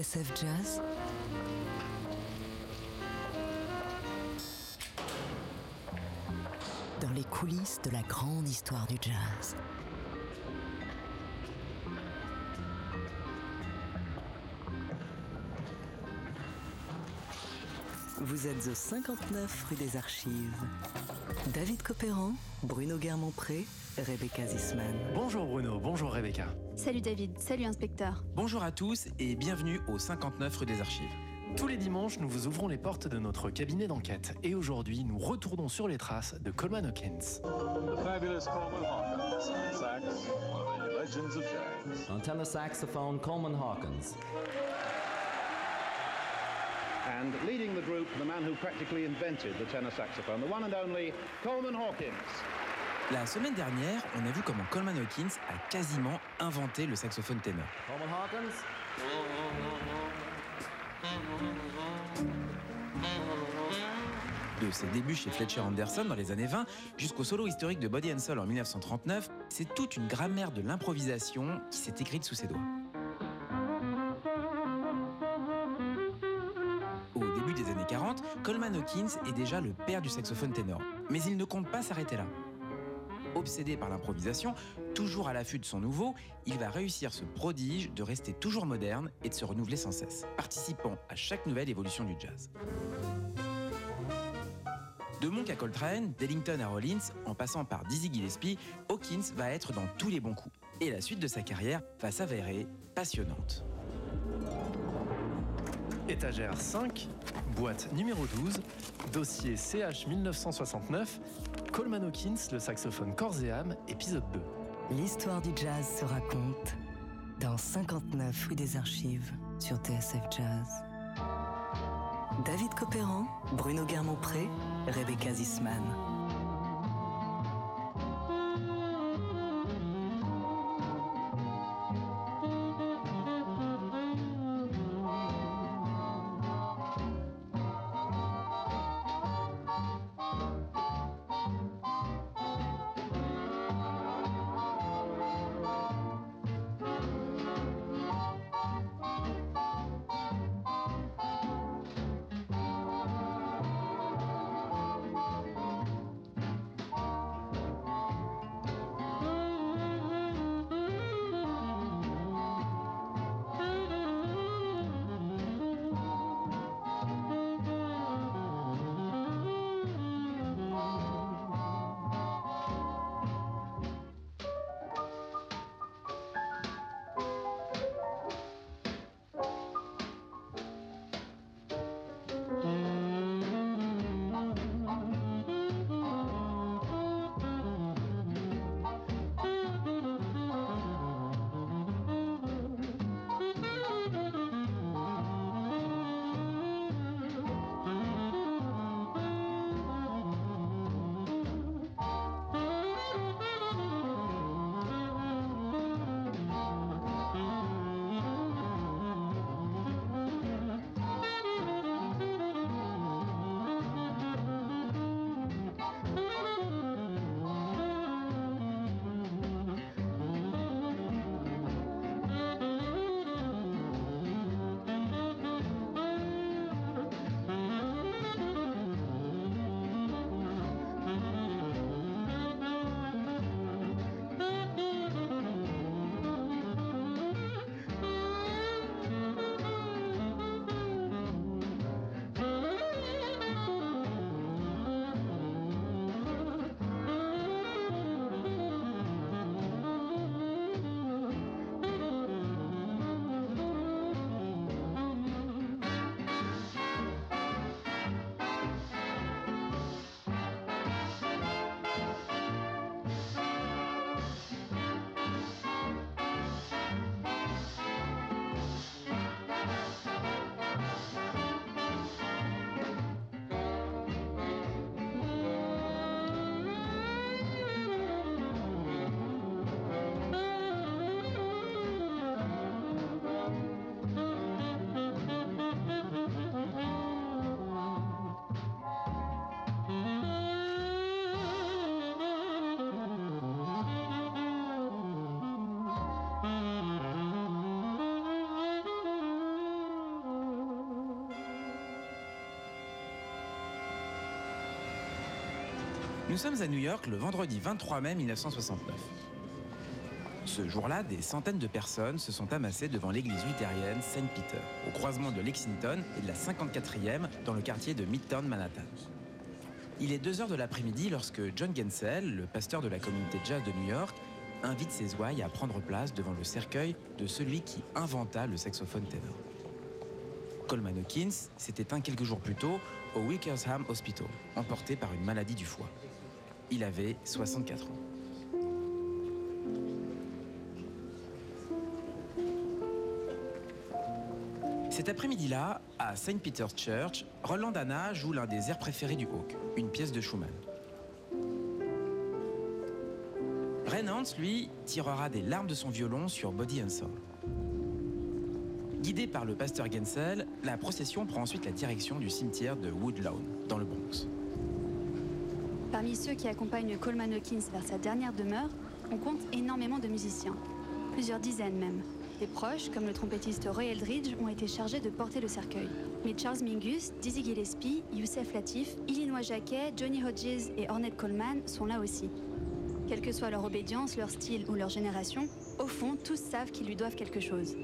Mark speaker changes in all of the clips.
Speaker 1: Jazz Dans les coulisses de la grande histoire du jazz. Vous êtes au 59 rue des Archives. David Copéran, Bruno Guermont-Pré, Rebecca Zisman.
Speaker 2: Bonjour Bruno, bonjour Rebecca.
Speaker 3: Salut David, salut inspecteur.
Speaker 4: Bonjour à tous et bienvenue au 59 rue des Archives.
Speaker 2: Tous les dimanches, nous vous ouvrons les portes de notre cabinet d'enquête et aujourd'hui, nous retournons sur les traces de Coleman Hawkins.
Speaker 5: Coleman sax, legends of jazz.
Speaker 6: Tenor saxophone, Coleman Hawkins.
Speaker 7: And leading the group, the man who practically invented the tenor saxophone, the one and only Coleman Hawkins.
Speaker 4: La semaine dernière, on a vu comment Coleman Hawkins a quasiment inventé le saxophone ténor.
Speaker 6: Coleman Hawkins?
Speaker 4: De ses débuts chez Fletcher Anderson dans les années 20 jusqu'au solo historique de Body and Soul en 1939, c'est toute une grammaire de l'improvisation qui s'est écrite sous ses doigts. Coleman Hawkins est déjà le père du saxophone ténor. Mais il ne compte pas s'arrêter là. Obsédé par l'improvisation, toujours à l'affût de son nouveau, il va réussir ce prodige de rester toujours moderne et de se renouveler sans cesse, participant à chaque nouvelle évolution du jazz. De Monk à Coltrane, d'Ellington à Rollins, en passant par Dizzy Gillespie, Hawkins va être dans tous les bons coups. Et la suite de sa carrière va s'avérer passionnante.
Speaker 2: Étagère 5, boîte numéro 12, dossier CH 1969, Coleman Hawkins, le saxophone corps et âme, épisode 2.
Speaker 1: L'histoire du jazz se raconte dans 59 rue des Archives sur TSF Jazz. David Copéran, Bruno Guermont-Pré, Rebecca Zisman.
Speaker 4: Nous sommes à New York le vendredi 23 mai 1969. Ce jour-là, des centaines de personnes se sont amassées devant l'église luthérienne Saint Peter, au croisement de Lexington et de la 54e dans le quartier de Midtown Manhattan. Il est 2 heures de l'après-midi lorsque John Gensel, le pasteur de la communauté jazz de New York, invite ses ouailles à prendre place devant le cercueil de celui qui inventa le saxophone ténor. Coleman Hawkins s'est éteint quelques jours plus tôt au Wickersham Hospital, emporté par une maladie du foie. Il avait 64 ans. Cet après-midi-là, à St. Peter's Church, Roland Anna joue l'un des airs préférés du Hawk, une pièce de Schumann. Ren Hans, lui, tirera des larmes de son violon sur Body and Soul. Guidé par le pasteur Gensel, la procession prend ensuite la direction du cimetière de Woodlawn, dans le Bronx.
Speaker 3: Parmi ceux qui accompagnent Coleman Hawkins vers sa dernière demeure, on compte énormément de musiciens. Plusieurs dizaines même. Les proches, comme le trompettiste Roy Eldridge, ont été chargés de porter le cercueil. Mais Charles Mingus, Dizzy Gillespie, Youssef Latif, Illinois Jacquet, Johnny Hodges et Ornette Coleman sont là aussi. Quelle que soit leur obédience, leur style ou leur génération, au fond, tous savent qu'ils lui doivent quelque chose.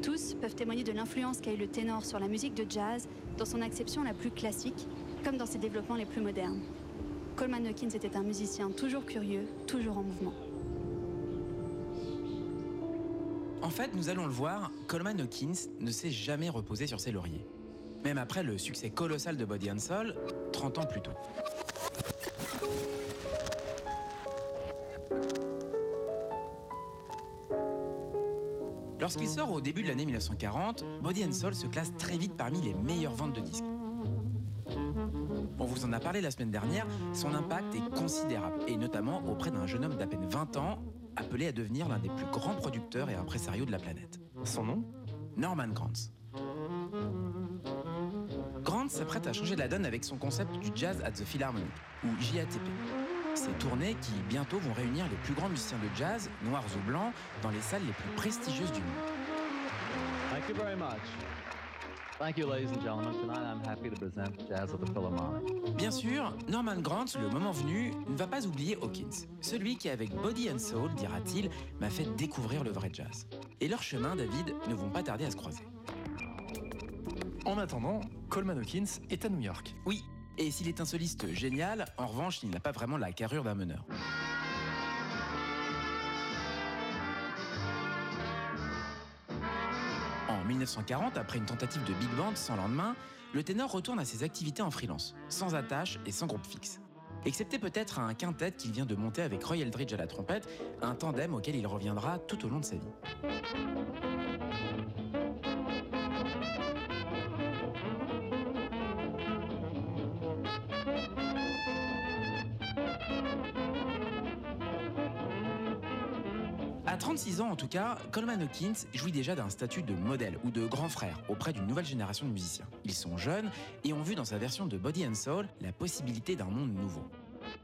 Speaker 3: Tous peuvent témoigner de l'influence qu'a eu le ténor sur la musique de jazz dans son acception la plus classique, comme dans ses développements les plus modernes. Coleman Hawkins était un musicien toujours curieux, toujours en mouvement.
Speaker 4: En fait, nous allons le voir, Coleman Hawkins ne s'est jamais reposé sur ses lauriers. Même après le succès colossal de Body and Soul, 30 ans plus tôt. Lorsqu'il sort au début de l'année 1940, Body and Soul se classe très vite parmi les meilleures ventes de disques. On vous en a parlé la semaine dernière, son impact est considérable, et notamment auprès d'un jeune homme d'à peine 20 ans, appelé à devenir l'un des plus grands producteurs et impresarios de la planète.
Speaker 2: Son nom?
Speaker 4: Norman Granz. Granz s'apprête à changer la donne avec son concept du Jazz at the Philharmonic, ou JATP. Ces tournées qui bientôt vont réunir les plus grands musiciens de jazz, noirs ou blancs, dans les salles les plus prestigieuses du monde.
Speaker 6: Thank you very much. Thank you, ladies and gentlemen. Tonight I'm happy to present Jazz at the Philharmonic.
Speaker 4: Bien sûr, Norman Grant, le moment venu, ne va pas oublier Hawkins. Celui qui, avec Body and Soul, dira-t-il, m'a fait découvrir le vrai jazz. Et leurs chemins, David, ne vont pas tarder à se croiser.
Speaker 2: En attendant, Coleman Hawkins est à New York.
Speaker 4: Oui, et s'il est un soliste génial, en revanche, il n'a pas vraiment la carrure d'un meneur. En 1940, après une tentative de big band sans lendemain, le ténor retourne à ses activités en freelance, sans attache et sans groupe fixe. Excepté peut-être un quintet qu'il vient de monter avec Roy Eldridge à la trompette, un tandem auquel il reviendra tout au long de sa vie. À 36 ans en tout cas, Coleman Hawkins jouit déjà d'un statut de modèle ou de grand frère auprès d'une nouvelle génération de musiciens. Ils sont jeunes et ont vu dans sa version de Body and Soul la possibilité d'un monde nouveau.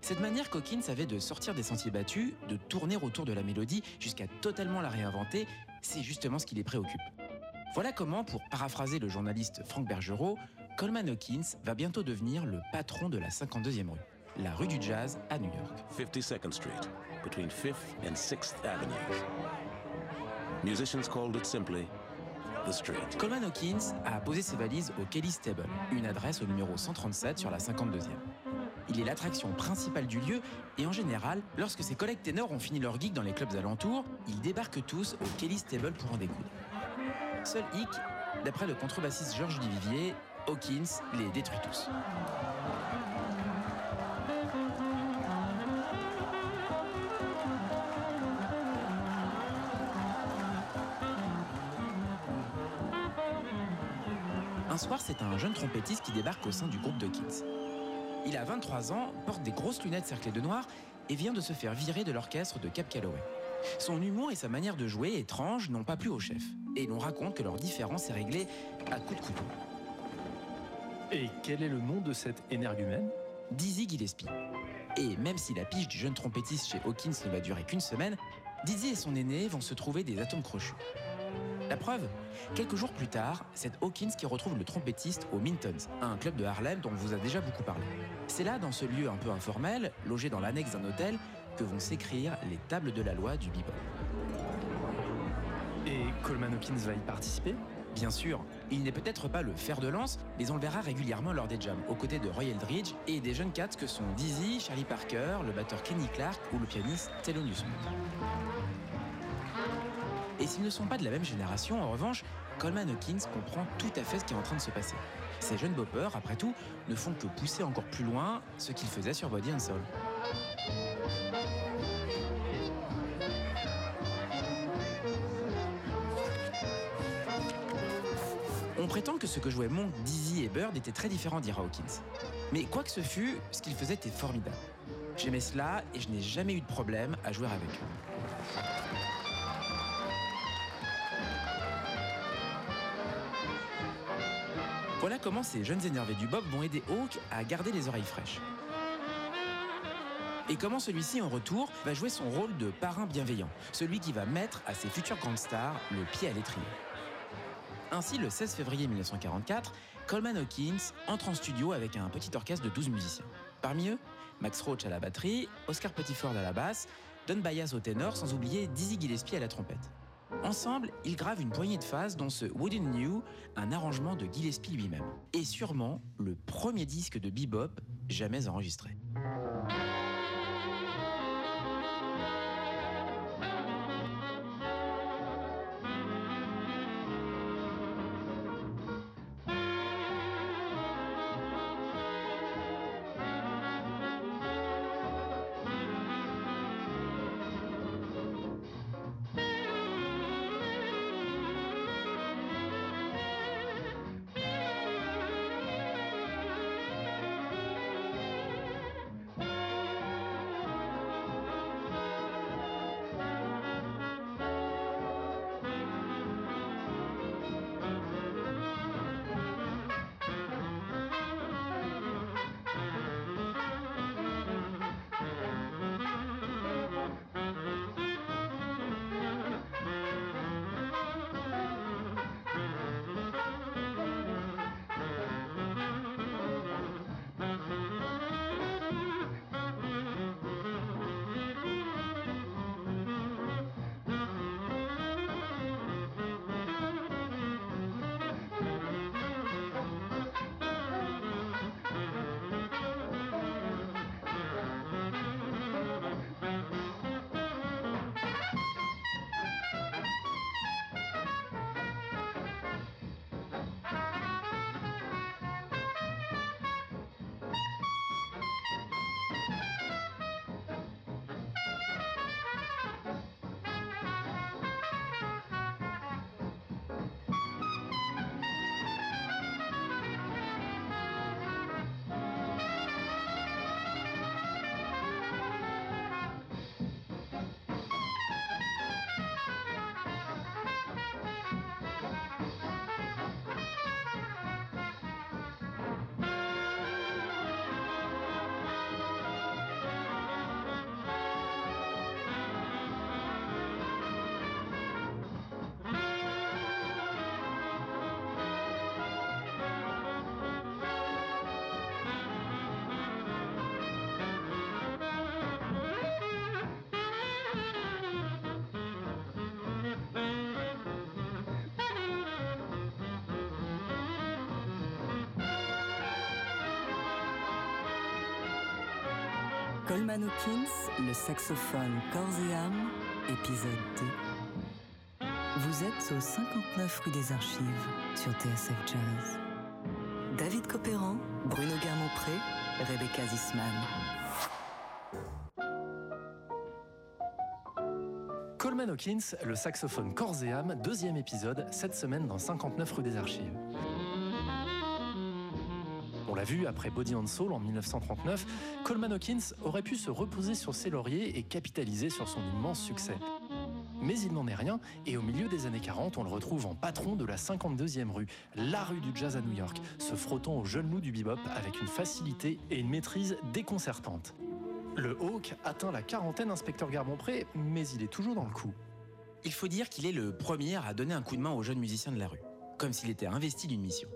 Speaker 4: Cette manière qu'Hawkins avait de sortir des sentiers battus, de tourner autour de la mélodie jusqu'à totalement la réinventer, c'est justement ce qui les préoccupe. Voilà comment, pour paraphraser le journaliste Frank Bergerot, Coleman Hawkins va bientôt devenir le patron de la 52e rue, la rue du jazz à New York.
Speaker 8: 52nd Street, between 5th and 6th Avenues. Musicians called it simply the street.
Speaker 4: Coleman Hawkins a posé ses valises au Kelly's Table, une adresse au numéro 137 sur la 52e. Il est l'attraction principale du lieu et en général, lorsque ses collègues ténors ont fini leur gig dans les clubs alentours, ils débarquent tous au Kelly's Table pour en découdre. Seul hic, d'après le contrebassiste Georges Duvivier, Hawkins les détruit tous. Soir, c'est un jeune trompettiste qui débarque au sein du groupe de Kids. Il a 23 ans, porte des grosses lunettes cerclées de noir et vient de se faire virer de l'orchestre de Cap Calloway. Son humour et sa manière de jouer étrange n'ont pas plu au chef. Et l'on raconte que leur différence est réglée à coups de couteau.
Speaker 2: Et quel est le nom de cet énergumène?
Speaker 4: Dizzy Gillespie. Et même si la pige du jeune trompettiste chez Hawkins ne va durer qu'une semaine, Dizzy et son aîné vont se trouver des atomes crochus. La preuve Quelques jours plus tard, c'est Hawkins qui retrouve le trompettiste au Mintons, un club de Harlem dont on vous a déjà beaucoup parlé. C'est là, dans ce lieu un peu informel, logé dans l'annexe d'un hôtel, que vont s'écrire les tables de la loi du bebop.
Speaker 2: Et Coleman Hawkins va y participer?
Speaker 4: Bien sûr, il n'est peut-être pas le fer de lance, mais on le verra régulièrement lors des jams, aux côtés de Roy Eldridge et des jeunes cats que sont Dizzy, Charlie Parker, le batteur Kenny Clark ou le pianiste Thelonious Monk. Et s'ils ne sont pas de la même génération, en revanche, Coleman Hawkins comprend tout à fait ce qui est en train de se passer. Ces jeunes boppers, après tout, ne font que pousser encore plus loin ce qu'ils faisaient sur Body and Soul. On prétend que ce que jouaient Monk, Dizzy et Bird était très différent d'Ira Hawkins. Mais quoi que ce fût, ce qu'ils faisaient était formidable. J'aimais cela et je n'ai jamais eu de problème à jouer avec eux. Voilà comment ces jeunes énervés du Bob vont aider Hawk à garder les oreilles fraîches. Et comment celui-ci, en retour, va jouer son rôle de parrain bienveillant, celui qui va mettre à ses futures grandes stars le pied à l'étrier. Ainsi, le 16 février 1944, Coleman Hawkins entre en studio avec un petit orchestre de 12 musiciens. Parmi eux, Max Roach à la batterie, Oscar Pettiford à la basse, Don Byas au ténor, sans oublier Dizzy Gillespie à la trompette. Ensemble, ils gravent une poignée de phases dont ce Wooden New, un arrangement de Gillespie lui-même. Et sûrement le premier disque de bebop jamais enregistré.
Speaker 1: Coleman Hawkins, le saxophone corps et âme, épisode 2. Vous êtes au 59 rue des Archives sur TSF Jazz. David Copéran, Bruno Guermont-Pré, Rebecca Zisman.
Speaker 2: Coleman Hawkins, le saxophone corps et âme, deuxième épisode, cette semaine dans 59 rue des Archives. Vu, après Body and Soul en 1939, Coleman Hawkins aurait pu se reposer sur ses lauriers et capitaliser sur son immense succès. Mais il n'en est rien, et au milieu des années 40, on le retrouve en patron de la 52e rue, la rue du jazz à New York, se frottant aux jeunes loups du bebop avec une facilité et une maîtrise déconcertantes. Le Hawk atteint la quarantaine, inspecteur Garmont-Pré, mais il est toujours dans le coup.
Speaker 4: Il faut dire qu'il est le premier à donner un coup de main aux jeunes musiciens de la rue, comme s'il était investi d'une mission.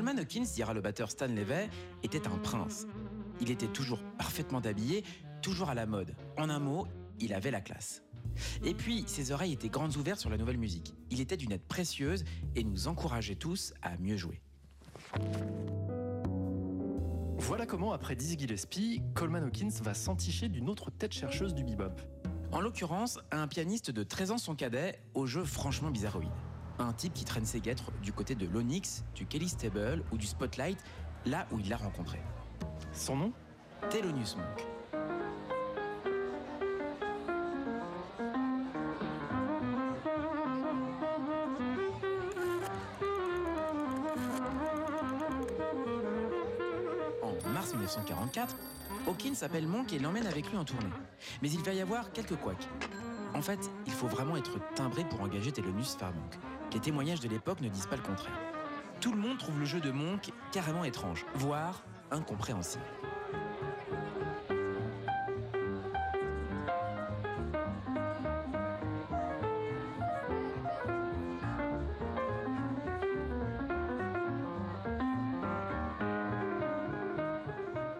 Speaker 4: Coleman Hawkins, dira le batteur Stan Levey, était un prince. Il était toujours parfaitement habillé, toujours à la mode. En un mot, il avait la classe. Et puis, ses oreilles étaient grandes ouvertes sur la nouvelle musique. Il était d'une aide précieuse et nous encourageait tous à mieux jouer.
Speaker 2: Voilà comment, après Dizzy Gillespie, Coleman Hawkins va s'enticher d'une autre tête chercheuse du bebop.
Speaker 4: En l'occurrence, un pianiste de 13 ans son cadet, au jeu franchement bizarroïde. Un type qui traîne ses guêtres du côté de l'Onyx, du Kelly Stable ou du Spotlight, là où il l'a rencontré.
Speaker 2: Son nom?
Speaker 4: Thelonious Monk. En mars 1944, Hawkins appelle Monk et l'emmène avec lui en tournée. Mais il va y avoir quelques couacs. En fait, il faut vraiment être timbré pour engager Thelonious par Monk. Les témoignages de l'époque ne disent pas le contraire. Tout le monde trouve le jeu de Monk carrément étrange, voire incompréhensible.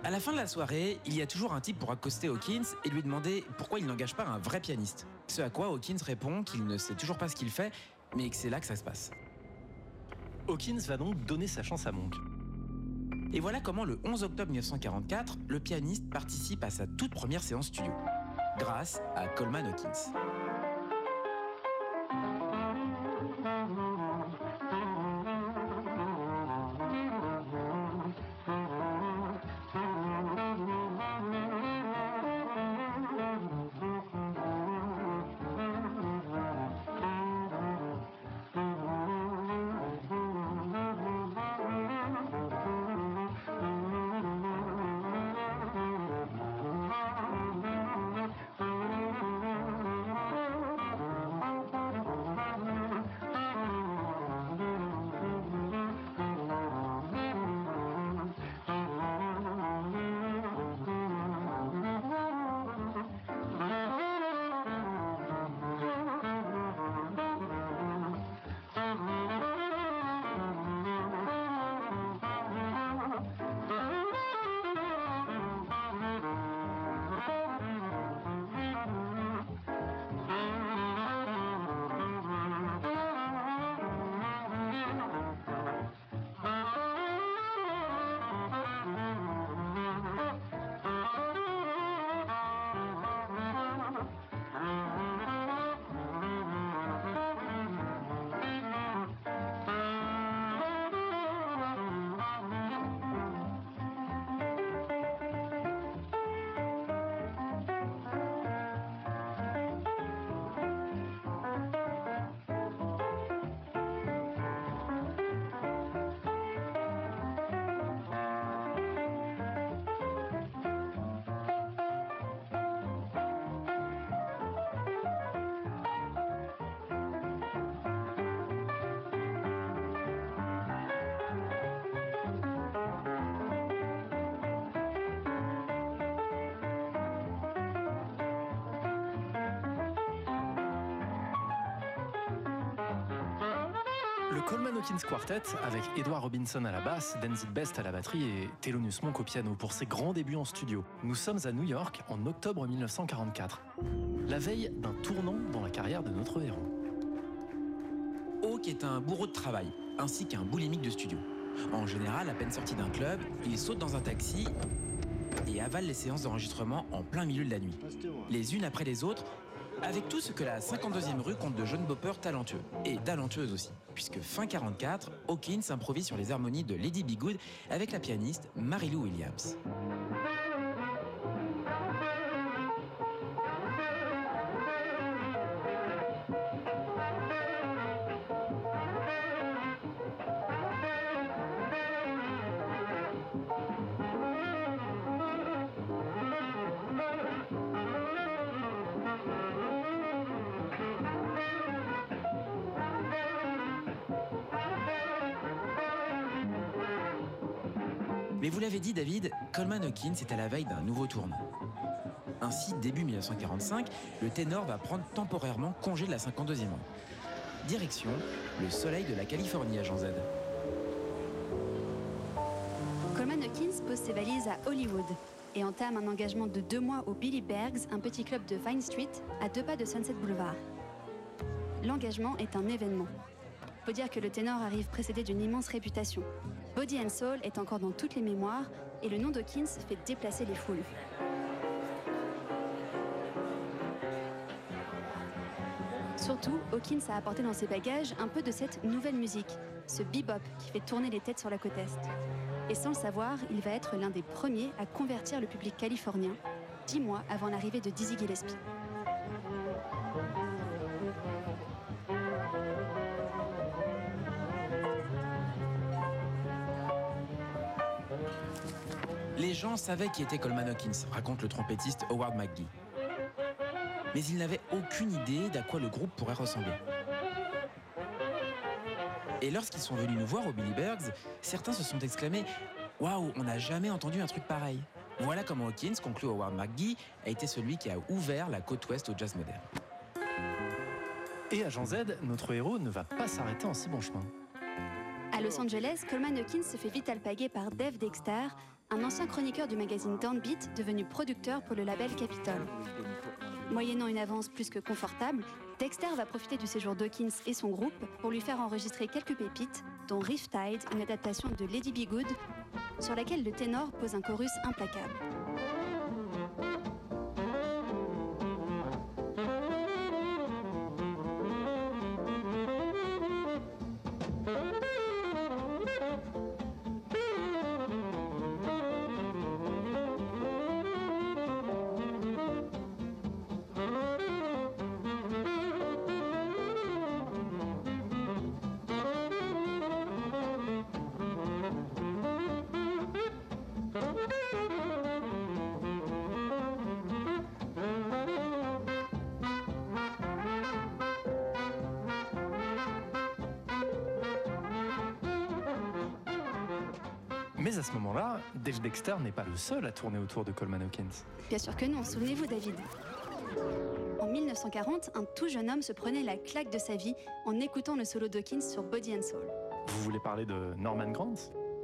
Speaker 4: À la fin de la soirée, il y a toujours un type pour accoster Hawkins et lui demander pourquoi il n'engage pas un vrai pianiste. Ce à quoi Hawkins répond qu'il ne sait toujours pas ce qu'il fait, mais que c'est là que ça se passe.
Speaker 2: Hawkins va donc donner sa chance à Monk.
Speaker 4: Et voilà comment le 11 octobre 1944, le pianiste participe à sa toute première séance studio, grâce à Coleman Hawkins.
Speaker 2: Le Coleman Hawkins Quartet, avec Edward Robinson à la basse, Denzel Best à la batterie et Thelonious Monk au piano pour ses grands débuts en studio. Nous sommes à New York en octobre 1944, la veille d'un tournant dans la carrière de notre héros.
Speaker 4: Hawk est un bourreau de travail, ainsi qu'un boulimique de studio. En général, à peine sorti d'un club, il saute dans un taxi et avale les séances d'enregistrement en plein milieu de la nuit, les unes après les autres, avec tout ce que la 52e rue compte de jeunes boppers talentueux, et talentueuses aussi, puisque fin 44, Hawkins improvise sur les harmonies de Lady Be Good avec la pianiste Mary-Lou Williams. Mais vous l'avez dit, David, Coleman Hawkins est à la veille d'un nouveau tournant. Ainsi, début 1945, le ténor va prendre temporairement congé de la 52e ronde. Direction, le soleil de la Californie à Jean Z.
Speaker 3: Coleman Hawkins pose ses valises à Hollywood et entame un engagement de deux mois au Billy Bergs, un petit club de Vine Street, à deux pas de Sunset Boulevard. L'engagement est un événement. Faut dire que le ténor arrive précédé d'une immense réputation. Body and Soul est encore dans toutes les mémoires et le nom d'Hawkins fait déplacer les foules. Surtout, Hawkins a apporté dans ses bagages un peu de cette nouvelle musique, ce bebop qui fait tourner les têtes sur la côte Est. Et sans le savoir, il va être l'un des premiers à convertir le public californien, dix mois avant l'arrivée de Dizzy Gillespie.
Speaker 4: Gens savaient qui était Coleman Hawkins, raconte le trompettiste Howard McGee. Mais ils n'avaient aucune idée d'à quoi le groupe pourrait ressembler. Et lorsqu'ils sont venus nous voir au Billy Bergs, certains se sont exclamés Waouh, on n'a jamais entendu un truc pareil. Voilà comment Hawkins, conclut Howard McGee, a été celui qui a ouvert la côte ouest au jazz moderne.
Speaker 2: Et à Jean Z, notre héros ne va pas s'arrêter en si bon chemin.
Speaker 3: À Los Angeles, Coleman Hawkins se fait vite alpaguer par Dave Dexter, un ancien chroniqueur du magazine Downbeat devenu producteur pour le label Capitol. Moyennant une avance plus que confortable, Dexter va profiter du séjour d'Hawkins et son groupe pour lui faire enregistrer quelques pépites, dont Riptide, une adaptation de Lady Be Good, sur laquelle le ténor pose un chorus implacable.
Speaker 2: Mais à ce moment-là, Dave Dexter n'est pas le seul à tourner autour de Coleman Hawkins.
Speaker 3: Bien sûr que non, souvenez-vous David. En 1940, un tout jeune homme se prenait la claque de sa vie en écoutant le solo d'Hawkins sur Body and Soul.
Speaker 2: Vous voulez parler de Norman Grant?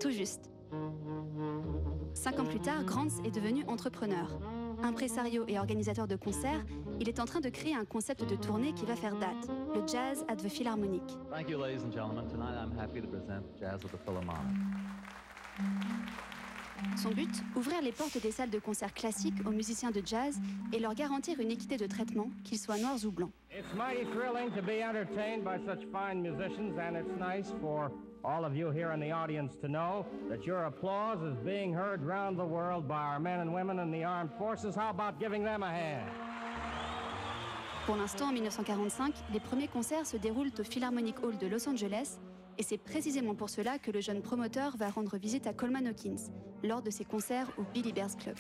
Speaker 3: Tout juste. Cinq ans plus tard, Grants est devenu entrepreneur. Impresario et organisateur de concerts, il est en train de créer un concept de tournée qui va faire date, le Jazz at the Philharmonic.
Speaker 6: Thank you, ladies and gentlemen. Tonight I'm happy to present Jazz at the Philharmonic.
Speaker 3: Son but Ouvrir les portes des salles de concert classiques aux musiciens de jazz et leur garantir une équité de traitement, qu'ils soient noirs ou blancs.
Speaker 9: It's mighty thrilling to be entertained by such fine musicians, and it's nice for all of you here in the audience to know that your applause is being heard round the world by our men and women in the armed forces. How about giving them a hand?
Speaker 3: Pour l'instant, en 1945, les premiers concerts se déroulent au Philharmonic Hall de Los Angeles, et c'est précisément pour cela que le jeune promoteur va rendre visite à Coleman Hawkins lors de ses concerts au Billy Bears Club.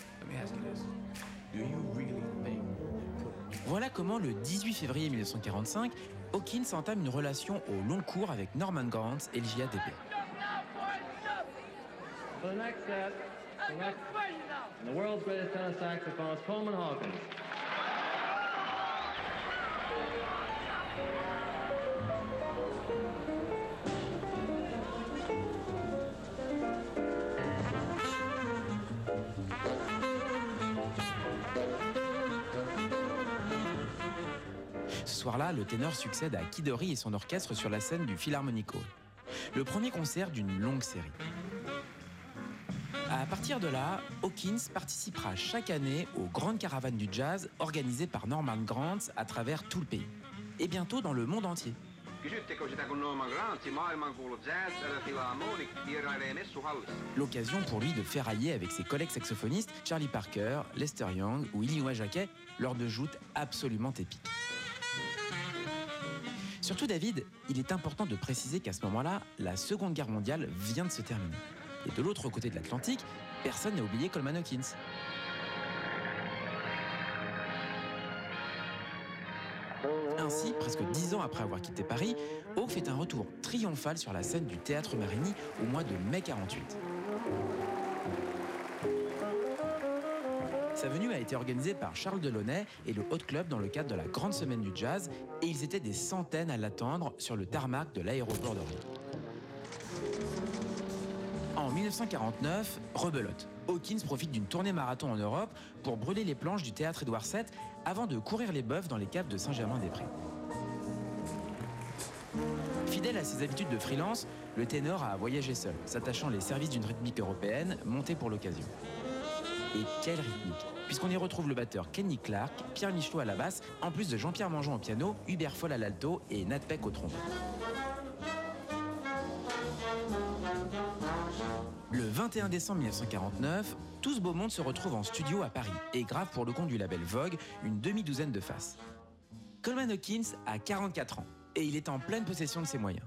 Speaker 4: Voilà comment, le 18 février 1945, Hawkins entame une relation au long cours avec Norman Grant et le JADP.
Speaker 6: For the next set, select the world's greatest tenor saxophonist, Coleman Hawkins.
Speaker 4: Soir-là, le ténor succède à Kidori et son orchestre sur la scène du Philharmonic Hall. Le premier concert d'une longue série. À partir de là, Hawkins participera chaque année aux grandes caravanes du jazz organisées par Norman Grant à travers tout le pays. Et bientôt dans le monde entier. L'occasion pour lui de ferrailler avec ses collègues saxophonistes Charlie Parker, Lester Young ou Iliwa Jacquet lors de joutes absolument épiques. Surtout David, il est important de préciser qu'à ce moment-là, la Seconde Guerre mondiale vient de se terminer. Et de l'autre côté de l'Atlantique, personne n'a oublié Coleman Hawkins. Ainsi, presque dix ans après avoir quitté Paris, Hawk fait un retour triomphal sur la scène du théâtre Marigny au mois de mai 48. Sa venue a été organisée par Charles Delaunay et le Hot Club dans le cadre de la Grande Semaine du Jazz, et ils étaient des centaines à l'attendre sur le tarmac de l'aéroport d'Orly. En 1949, rebelote. Hawkins profite d'une tournée marathon en Europe pour brûler les planches du théâtre Édouard VII avant de courir les bœufs dans les caves de Saint-Germain-des-Prés. Fidèle à ses habitudes de freelance, le ténor a voyagé seul, s'attachant les services d'une rythmique européenne montée pour l'occasion. Et quelle rythmique Puisqu'on y retrouve le batteur Kenny Clark, Pierre Michelot à la basse, en plus de Jean-Pierre Mangeon au piano, Hubert Foll à l'alto et Nat Peck au trombone. Le 21 décembre 1949, tout ce se retrouve en studio à Paris et grave pour le compte du label Vogue une demi-douzaine de faces. Coleman Hawkins a 44 ans et il est en pleine possession de ses moyens.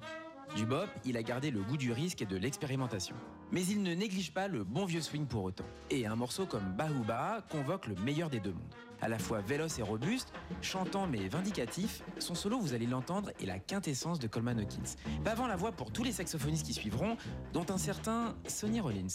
Speaker 4: Du bop, il a gardé le goût du risque et de l'expérimentation. Mais il ne néglige pas le bon vieux swing pour autant. Et un morceau comme Bahuba convoque le meilleur des deux mondes. À la fois véloce et robuste, chantant mais vindicatif, son solo, vous allez l'entendre, est la quintessence de Coleman Hawkins. Pavant la voix pour tous les saxophonistes qui suivront, dont un certain Sonny Rollins.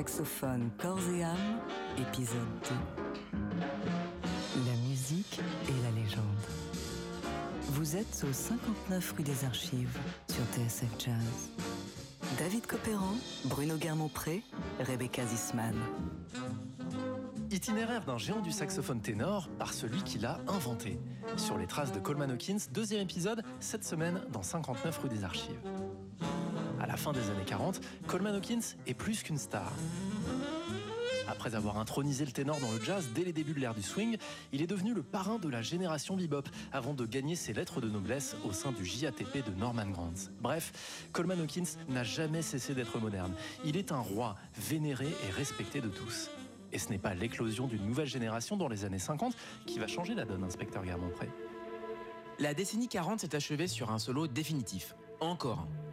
Speaker 1: Saxophone corps et âme, épisode 2. La musique et la légende. Vous êtes au 59 rue des Archives sur TSF Jazz. David Copéran, Bruno Guermont-Pré, Rebecca Zisman.
Speaker 2: Itinéraire d'un géant du saxophone ténor par celui qui l'a inventé. Sur les traces de Coleman Hawkins, deuxième épisode, cette semaine dans 59 rue des Archives. À la fin des années 40, Coleman Hawkins est plus qu'une star. Après avoir intronisé le ténor dans le jazz dès les débuts de l'ère du swing, il est devenu le parrain de la génération bebop avant de gagner ses lettres de noblesse au sein du JATP de Norman Granz. Bref, Coleman Hawkins n'a jamais cessé d'être moderne. Il est un roi vénéré et respecté de tous. Et ce n'est pas l'éclosion d'une nouvelle génération dans les années 50 qui va changer la donne, inspecteur Guermont-Pré.
Speaker 4: La décennie 40 s'est achevée sur un solo définitif. Encore un.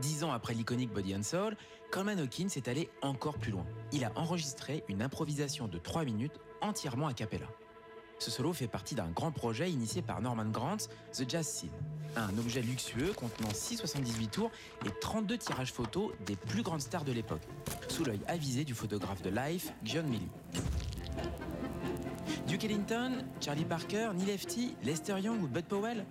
Speaker 4: Dix ans après l'iconique Body and Soul, Coleman Hawkins est allé encore plus loin. Il a enregistré une improvisation de 3 minutes entièrement a cappella. Ce solo fait partie d'un grand projet initié par Norman Granz, The Jazz Scene, un objet luxueux contenant 678 tours et 32 tirages photos des plus grandes stars de l'époque, sous l'œil avisé du photographe de Life, John Milley. Duke Ellington, Charlie Parker, Neil Lefty, Lester Young ou Bud Powell?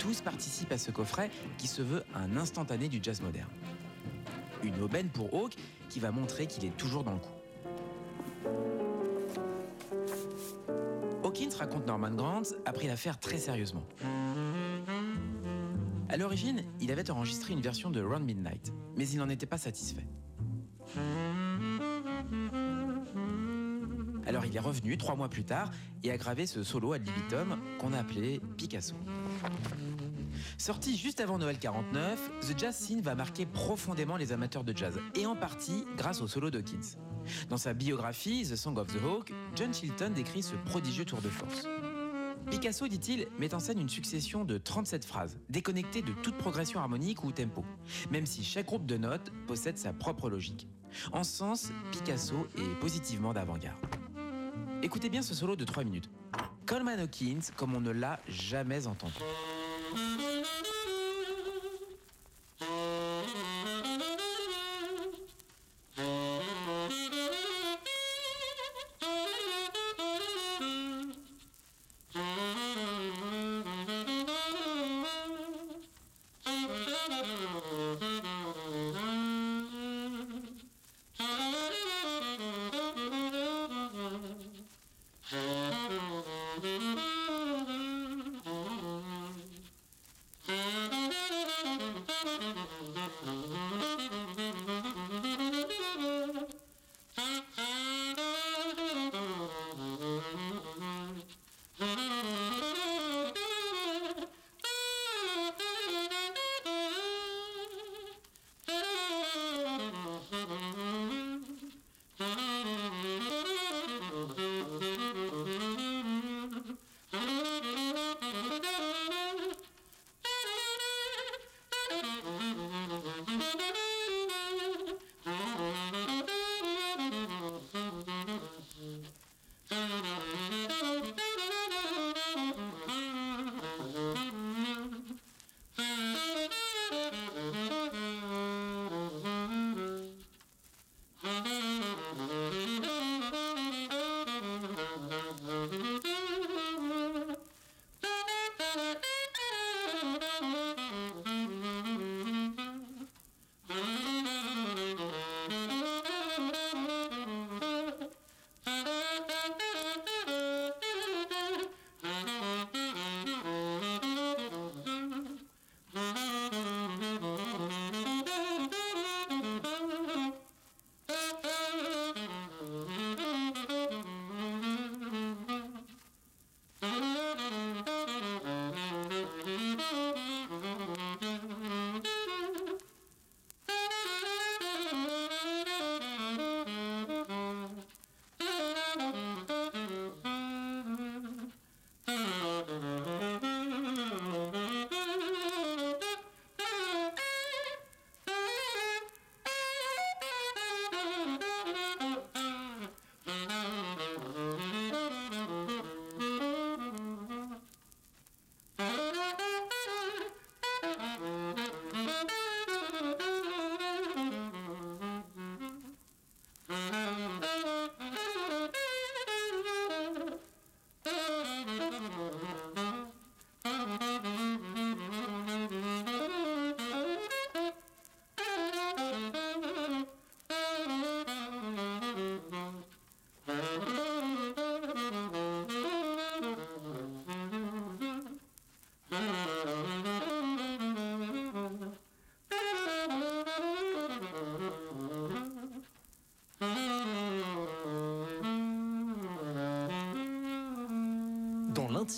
Speaker 4: Tous participent à ce coffret qui se veut un instantané du jazz moderne. Une aubaine pour Hawke qui va montrer qu'il est toujours dans le coup. Hawkins raconte Norman Granz a pris l'affaire très sérieusement. À l'origine, il avait enregistré une version de Round Midnight, mais il n'en était pas satisfait. Alors il est revenu trois mois plus tard et a gravé ce solo ad libitum qu'on a appelé Picasso. Sorti juste avant Noël 49, The Jazz Scene va marquer profondément les amateurs de jazz, et en partie grâce au solo d'Hawkins. Dans sa biographie, The Song of the Hawk, John Chilton décrit ce prodigieux tour de force. Picasso, dit-il, met en scène une succession de 37 phrases, déconnectées de toute progression harmonique ou tempo, même si chaque groupe de notes possède sa propre logique. En ce sens, Picasso est positivement d'avant-garde. Écoutez bien ce solo de 3 minutes. Coleman Hawkins comme on ne l'a jamais entendu.
Speaker 2: Thank you.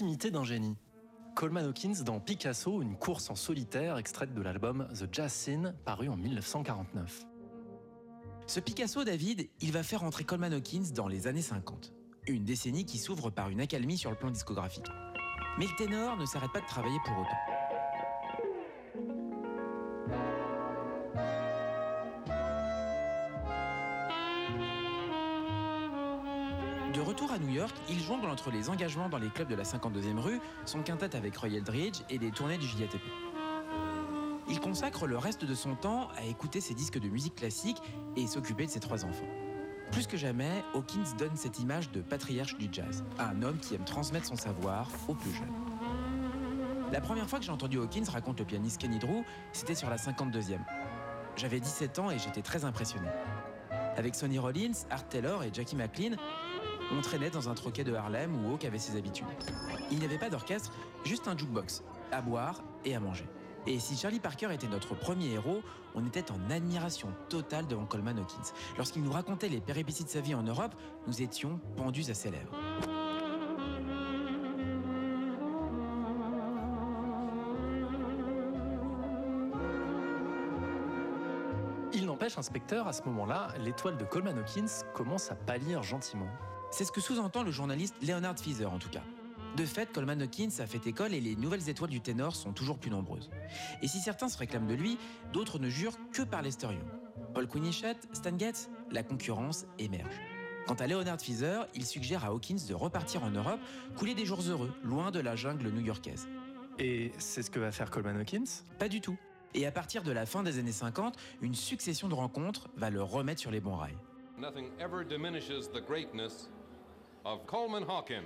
Speaker 2: D'un génie. Coleman Hawkins dans Picasso, une course en solitaire extraite de l'album The Jazz Scene, paru en 1949.
Speaker 4: Ce Picasso, David, il va faire entrer Coleman Hawkins dans les années 50. Une décennie qui s'ouvre par une accalmie sur le plan discographique. Mais le ténor ne s'arrête pas de travailler pour autant. Retour à New York, il jongle entre les engagements dans les clubs de la 52e rue, son quintet avec Roy Eldridge et des tournées du JATP. Il consacre le reste de son temps à écouter ses disques de musique classique et s'occuper de ses trois enfants. Plus que jamais, Hawkins donne cette image de patriarche du jazz, un homme qui aime transmettre son savoir aux plus jeunes. La première fois que j'ai entendu Hawkins, raconte le pianiste Kenny Drew, c'était sur la 52e. J'avais 17 ans et j'étais très impressionné. Avec Sonny Rollins, Art Taylor et Jackie McLean, on traînait dans un troquet de Harlem où Hawk avait ses habitudes. Il n'y avait pas d'orchestre, juste un jukebox, à boire et à manger. Et si Charlie Parker était notre premier héros, on était en admiration totale devant Coleman Hawkins. Lorsqu'il nous racontait les péripéties de sa vie en Europe, nous étions pendus à ses lèvres.
Speaker 2: Il n'empêche, inspecteur, à ce moment-là, l'étoile de Coleman Hawkins commence à pâlir gentiment.
Speaker 4: C'est ce que sous-entend le journaliste Leonard Feather en tout cas. De fait, Coleman Hawkins a fait école et les nouvelles étoiles du ténor sont toujours plus nombreuses. Et si certains se réclament de lui, d'autres ne jurent que par Lester Young. Paul Quinichette, Stan Getz, la concurrence émerge. Quant à Leonard Feather, il suggère à Hawkins de repartir en Europe, couler des jours heureux, loin de la jungle new-yorkaise.
Speaker 2: Et c'est ce que va faire Coleman Hawkins?
Speaker 4: Pas du tout. Et à partir de la fin des années 50, une succession de rencontres va le remettre sur les bons rails.
Speaker 10: Nothing ever diminishes the greatness of Coleman Hawkins.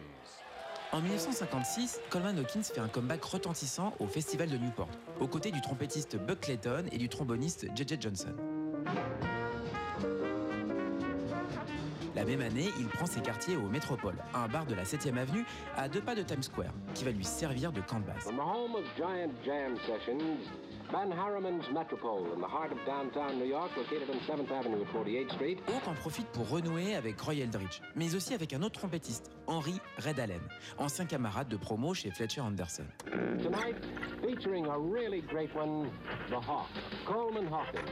Speaker 4: En 1956, Coleman Hawkins fait un comeback retentissant au Festival de Newport, aux côtés du trompettiste Buck Clayton et du tromboniste J.J. Johnson. La même année, il prend ses quartiers au Métropole, un bar de la 7e avenue à deux pas de Times Square, qui va lui servir de camp de base.
Speaker 11: Van Harriman's Metropole, in the heart of downtown New York, located on 7th Avenue at 48th Street.
Speaker 4: Hawk en profite pour renouer avec Roy Eldridge, mais aussi avec un autre trompettiste, Henry Red Allen, ancien camarade de promo chez Fletcher Anderson.
Speaker 11: Tonight, featuring a really great one, the Hawk, Coleman Hawkins.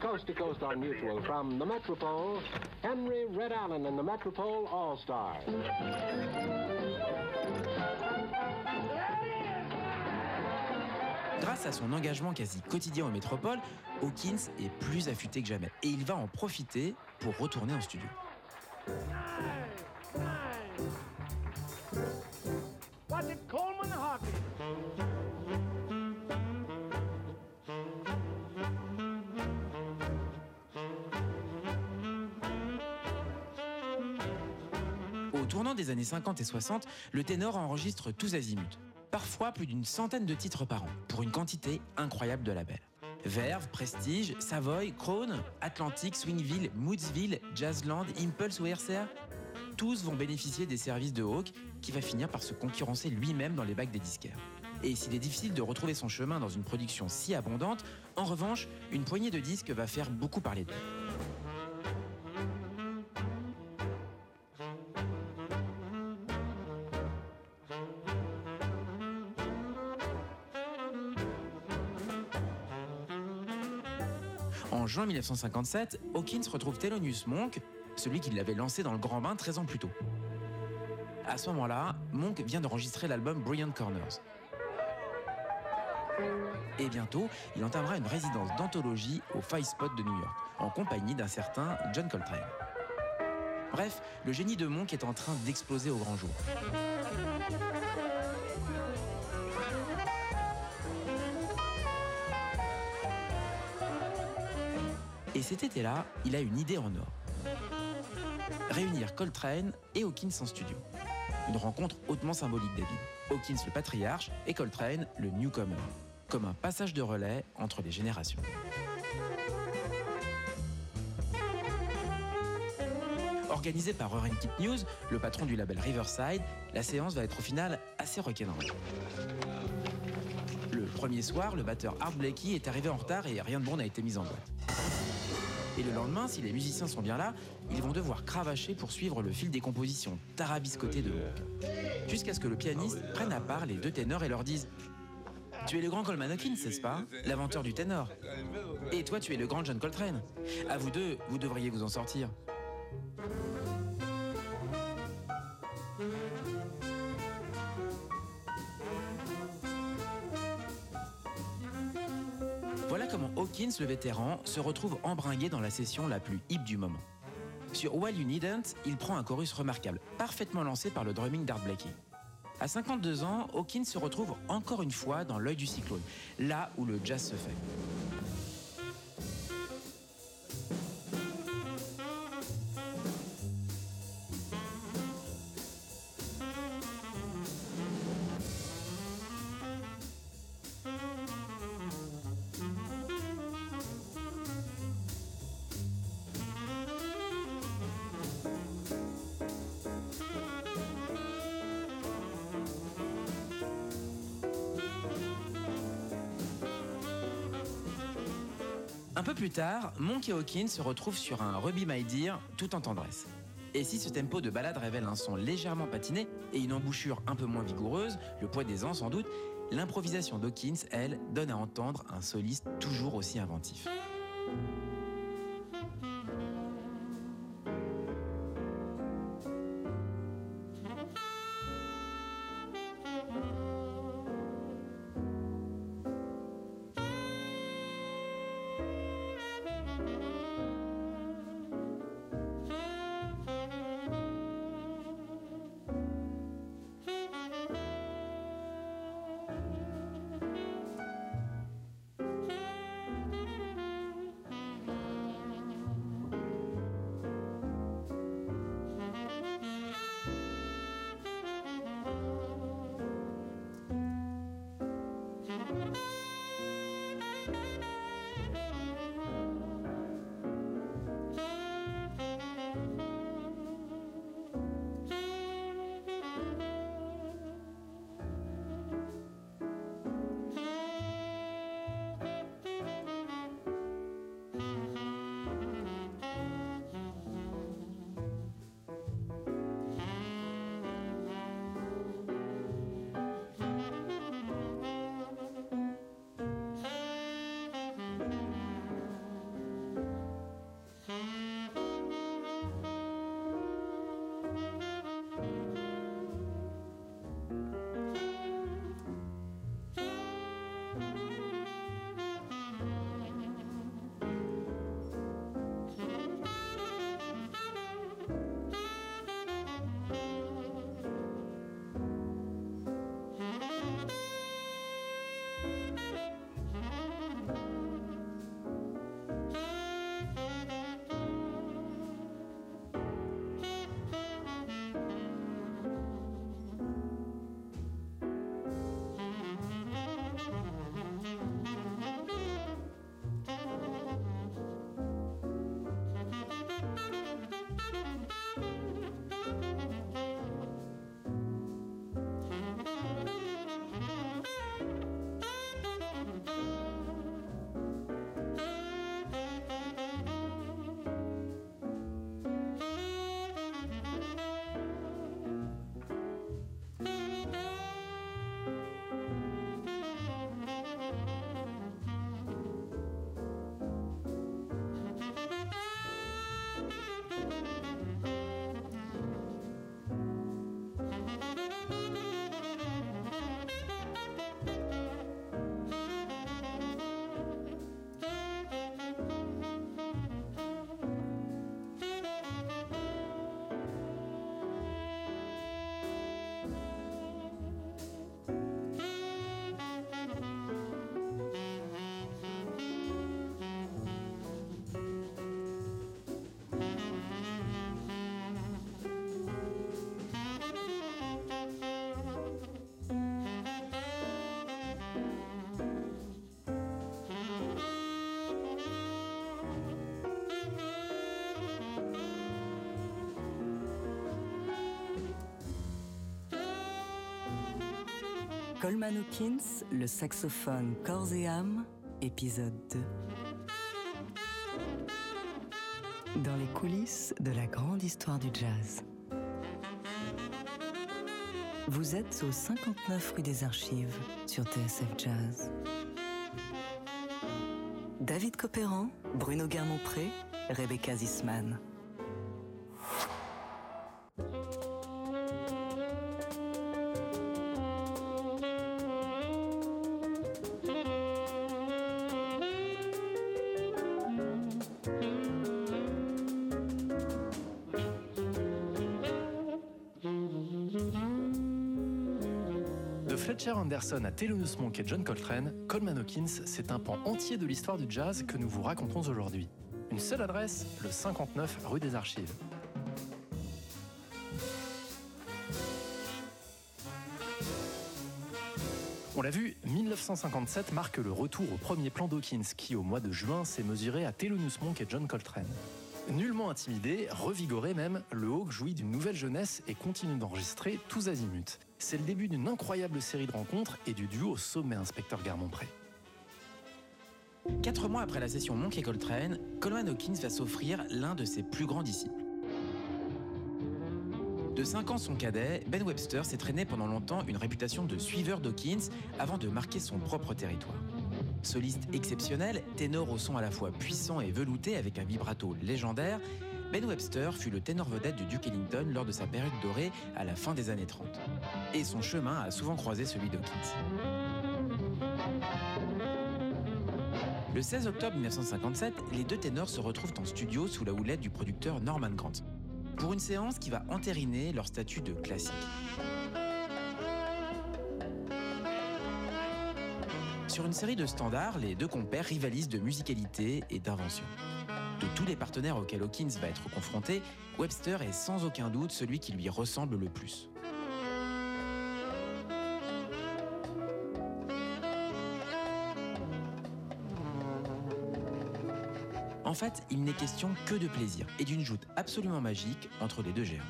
Speaker 11: Coast to coast on Mutual from the Metropole, Henry Red Allen and the Metropole All
Speaker 4: Grâce à son engagement quasi quotidien au Métropole, Hawkins est plus affûté que jamais et il va en profiter pour retourner en studio. Au tournant des années 50 et 60, le ténor enregistre tous azimuts. Parfois plus d'une centaine de titres par an, pour une quantité incroyable de labels. Verve, Prestige, Savoy, Krone, Atlantic, Swingville, Moodsville, Jazzland, Impulse ou RCA tous vont bénéficier des services de Hawk, qui va finir par se concurrencer lui-même dans les bacs des disquaires. Et s'il est difficile de retrouver son chemin dans une production si abondante, en revanche, une poignée de disques va faire beaucoup parler d'eux. Juin 1957, Hawkins retrouve Thelonious Monk, celui qui l'avait lancé dans le grand bain 13 ans plus tôt. À ce moment-là, Monk vient d'enregistrer l'album Brilliant Corners. Et bientôt, il entamera une résidence d'anthologie au Five Spot de New York, en compagnie d'un certain John Coltrane. Bref, le génie de Monk est en train d'exploser au grand jour. Et cet été-là, il a une idée en or. Réunir Coltrane et Hawkins en studio. Une rencontre hautement symbolique, David. Hawkins le patriarche et Coltrane le newcomer. Comme un passage de relais entre les générations. Organisée par Warren Keep News, le patron du label Riverside, la séance va être au final assez rock'n'roll. Le premier soir, le batteur Art Blakey est arrivé en retard et rien de bon n'a été mis en boîte. Et le lendemain, si les musiciens sont bien là, ils vont devoir cravacher pour suivre le fil des compositions tarabiscotées de Hawk. Jusqu'à ce que le pianiste prenne à part les deux ténors et leur dise Tu es le grand Coleman Hawkins, n'est-ce pas? L'inventeur du ténor. Et toi, tu es le grand John Coltrane. À vous deux, vous devriez vous en sortir. Hawkins, le vétéran, se retrouve embringué dans la session la plus hip du moment. Sur While You Needn't, il prend un chorus remarquable, parfaitement lancé par le drumming d'Art Blakey. À 52 ans, Hawkins se retrouve encore une fois dans l'œil du cyclone, là où le jazz se fait. Tard, Monk et Hawkins se retrouvent sur un Ruby My Dear tout en tendresse. Et si ce tempo de balade révèle un son légèrement patiné et une embouchure un peu moins vigoureuse, le poids des ans sans doute, l'improvisation d'Hawkins, elle, donne à entendre un soliste toujours aussi inventif.
Speaker 1: Coleman Hawkins, le saxophone corps et âme, épisode 2. Dans les coulisses de la grande histoire du jazz. Vous êtes au 59 rue des Archives sur TSF Jazz. David Copéran, Bruno Guermont-Pré, Rebecca Zisman.
Speaker 2: À Thelonious Monk et John Coltrane, Coleman Hawkins, c'est un pan entier de l'histoire du jazz que nous vous racontons aujourd'hui. Une seule adresse, le 59 rue des Archives. On l'a vu, 1957 marque le retour au premier plan d'Hawkins qui, au mois de juin, s'est mesuré à Thelonious Monk et John Coltrane. Nullement intimidé, revigoré même, le Hawk jouit d'une nouvelle jeunesse et continue d'enregistrer tous azimuts. C'est le début d'une incroyable série de rencontres et du duo sommet inspecteur Garmont-Pré.
Speaker 4: Quatre mois après la session Monk et Coltrane, Coleman Hawkins va s'offrir l'un de ses plus grands disciples. De 5 ans son cadet, Ben Webster s'est traîné pendant longtemps une réputation de suiveur d'Hawkins avant de marquer son propre territoire. Soliste exceptionnel, ténor au son à la fois puissant et velouté avec un vibrato légendaire, Ben Webster fut le ténor vedette du Duke Ellington lors de sa période dorée à la fin des années 30. Et son chemin a souvent croisé celui d'Hawkins. Le 16 octobre 1957, les deux ténors se retrouvent en studio sous la houlette du producteur Norman Grant pour une séance qui va entériner leur statut de classique. Sur une série de standards, les deux compères rivalisent de musicalité et d'invention. De tous les partenaires auxquels Hawkins va être confronté, Webster est sans aucun doute celui qui lui ressemble le plus. En fait, il n'est question que de plaisir et d'une joute absolument magique entre les deux géants.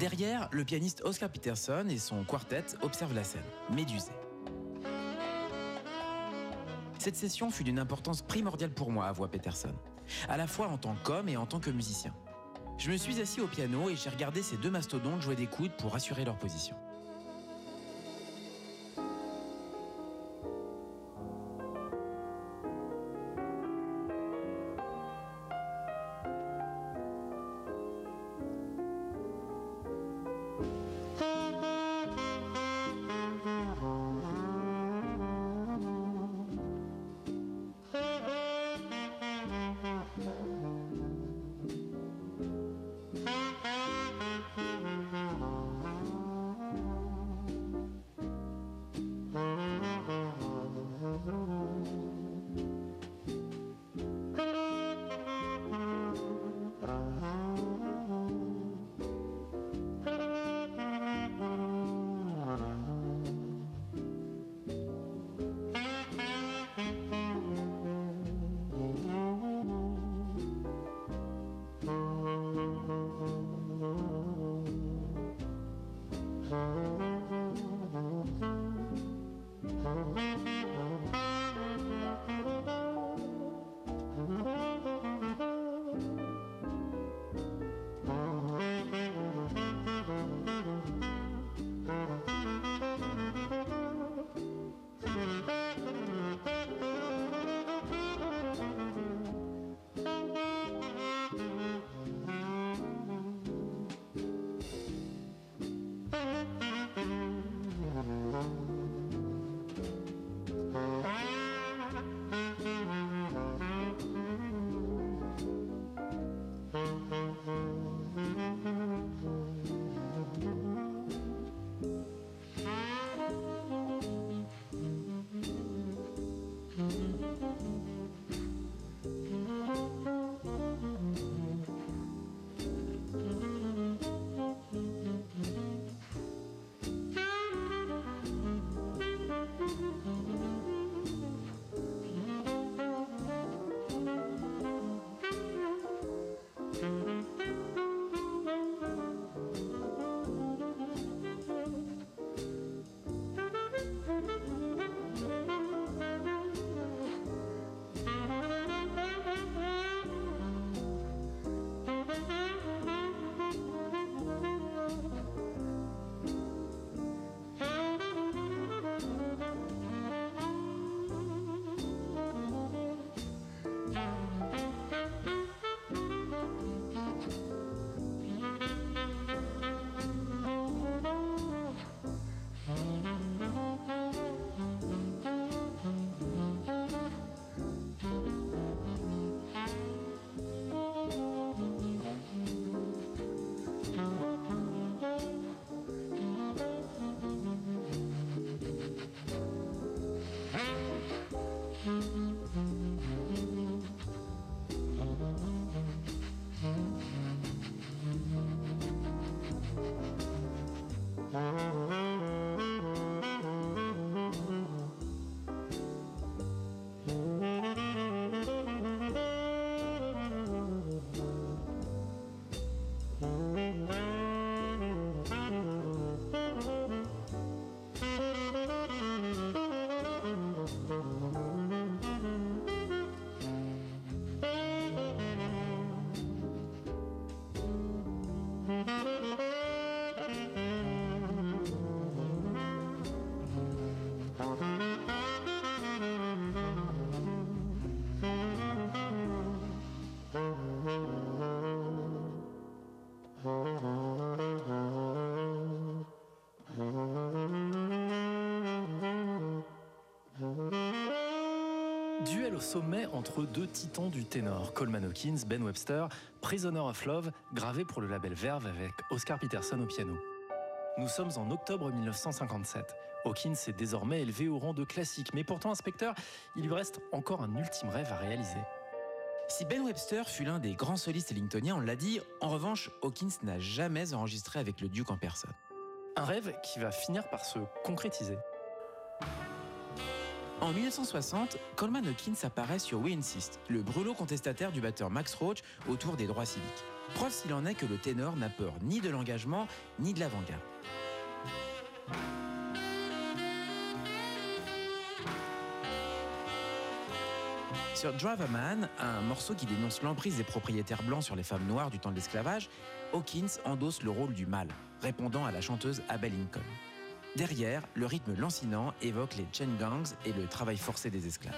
Speaker 4: Derrière, le pianiste Oscar Peterson et son quartet observent la scène, médusés. Cette session fut d'une importance primordiale pour moi, avoua Peterson, à la fois en tant qu'homme et en tant que musicien. Je me suis assis au piano et j'ai regardé ces deux mastodontes jouer des coudes pour assurer leur position.
Speaker 2: Sommet entre deux titans du ténor, Coleman Hawkins, Ben Webster, Prisoner of Love, gravé pour le label Verve avec Oscar Peterson au piano. Nous sommes en octobre 1957. Hawkins est désormais élevé au rang de classique, mais pourtant, inspecteur, il lui reste encore un ultime rêve à réaliser.
Speaker 4: Si Ben Webster fut l'un des grands solistes ellingtoniens, on l'a dit, en revanche, Hawkins n'a jamais enregistré avec le Duke en personne.
Speaker 2: Un rêve qui va finir par se concrétiser.
Speaker 4: En 1960, Coleman Hawkins apparaît sur We Insist, le brûlot contestataire du batteur Max Roach autour des droits civiques. Preuve s'il en est que le ténor n'a peur ni de l'engagement ni de l'avant-garde. Sur Drive a Man, un morceau qui dénonce l'emprise des propriétaires blancs sur les femmes noires du temps de l'esclavage, Hawkins endosse le rôle du mal, répondant à la chanteuse Abel Lincoln. Derrière, le rythme lancinant évoque les chain gangs et le travail forcé des esclaves.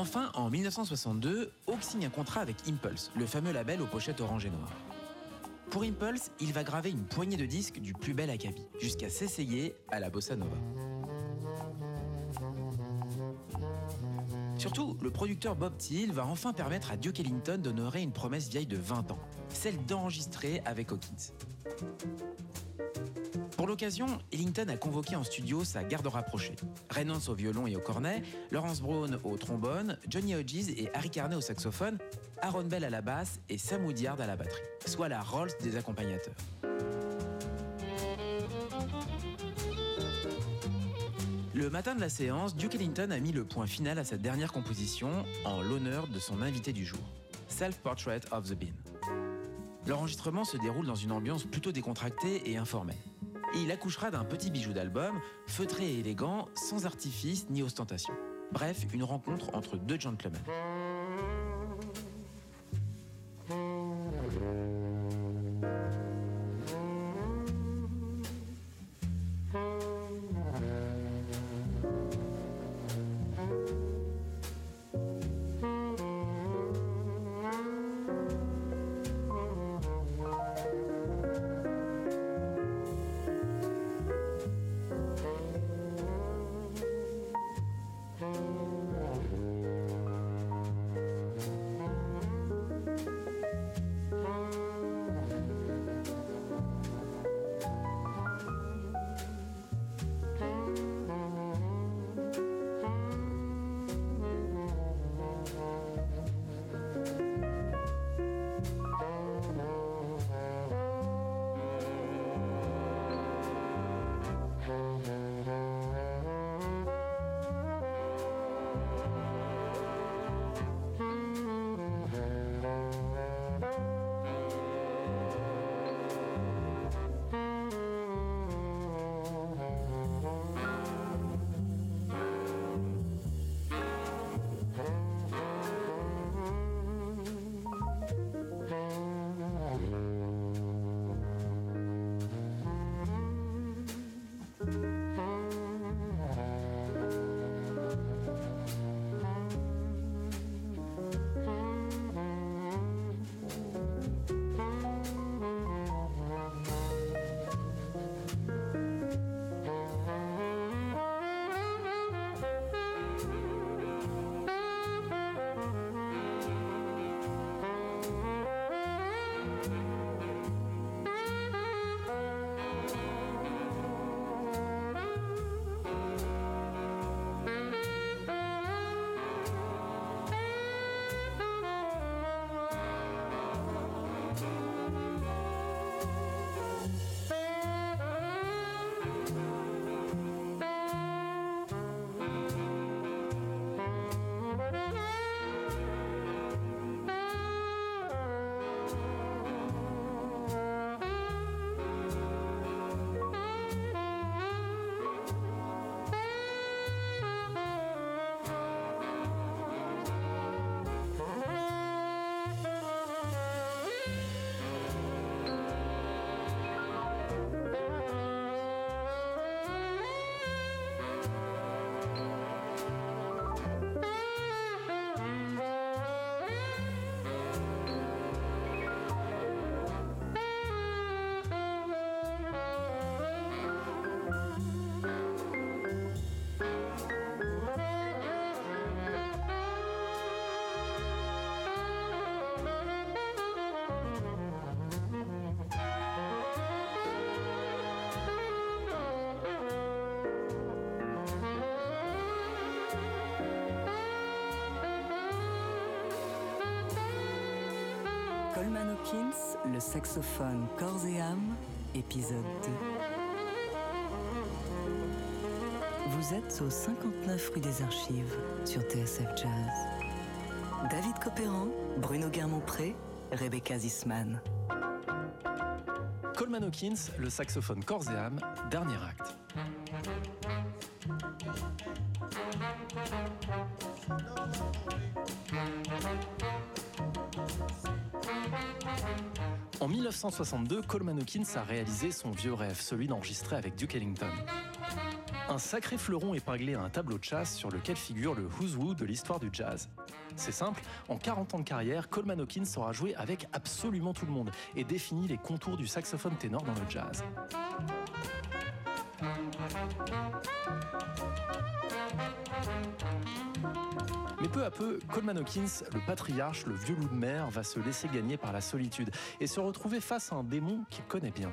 Speaker 4: Enfin, en 1962, Hawk signe un contrat avec Impulse, le fameux label aux pochettes orange et noir. Pour Impulse, il va graver une poignée de disques du plus bel acabit, jusqu'à s'essayer à la bossa nova. Surtout, le producteur Bob Thiel va enfin permettre à Duke Ellington d'honorer une promesse vieille de 20 ans, celle d'enregistrer avec Hawkins. L'occasion, Ellington a convoqué en studio sa garde rapprochée. Reynolds au violon et au cornet, Lawrence Brown au trombone, Johnny Hodges et Harry Carney au saxophone, Aaron Bell à la basse et Sam Woodyard à la batterie, soit la Rolls des accompagnateurs. Le matin de la séance, Duke Ellington a mis le point final à sa dernière composition en l'honneur de son invité du jour, Self-Portrait of the Bean. L'enregistrement se déroule dans une ambiance plutôt décontractée et informelle. Il accouchera d'un petit bijou d'album, feutré et élégant, sans artifice ni ostentation. Bref, une rencontre entre deux gentlemen.
Speaker 1: Le saxophone corps et âme, épisode 2. Vous êtes au 59 rue des Archives sur TSF Jazz. David Copéran, Bruno Guermont-Pré, Rebecca Zisman.
Speaker 2: Coleman Hawkins, le saxophone corps et âme, dernier acte. 1962, Coleman Hawkins a réalisé son vieux rêve, celui d'enregistrer avec Duke Ellington. Un sacré fleuron épinglé à un tableau de chasse sur lequel figure le Who's Who de l'histoire du jazz. C'est simple, en 40 ans de carrière, Coleman Hawkins aura joué avec absolument tout le monde et défini les contours du saxophone ténor dans le jazz. Mais peu à peu, Coleman Hawkins, le patriarche, le vieux loup de mer, va se laisser gagner par la solitude et se retrouver face à un démon qu'il connaît bien.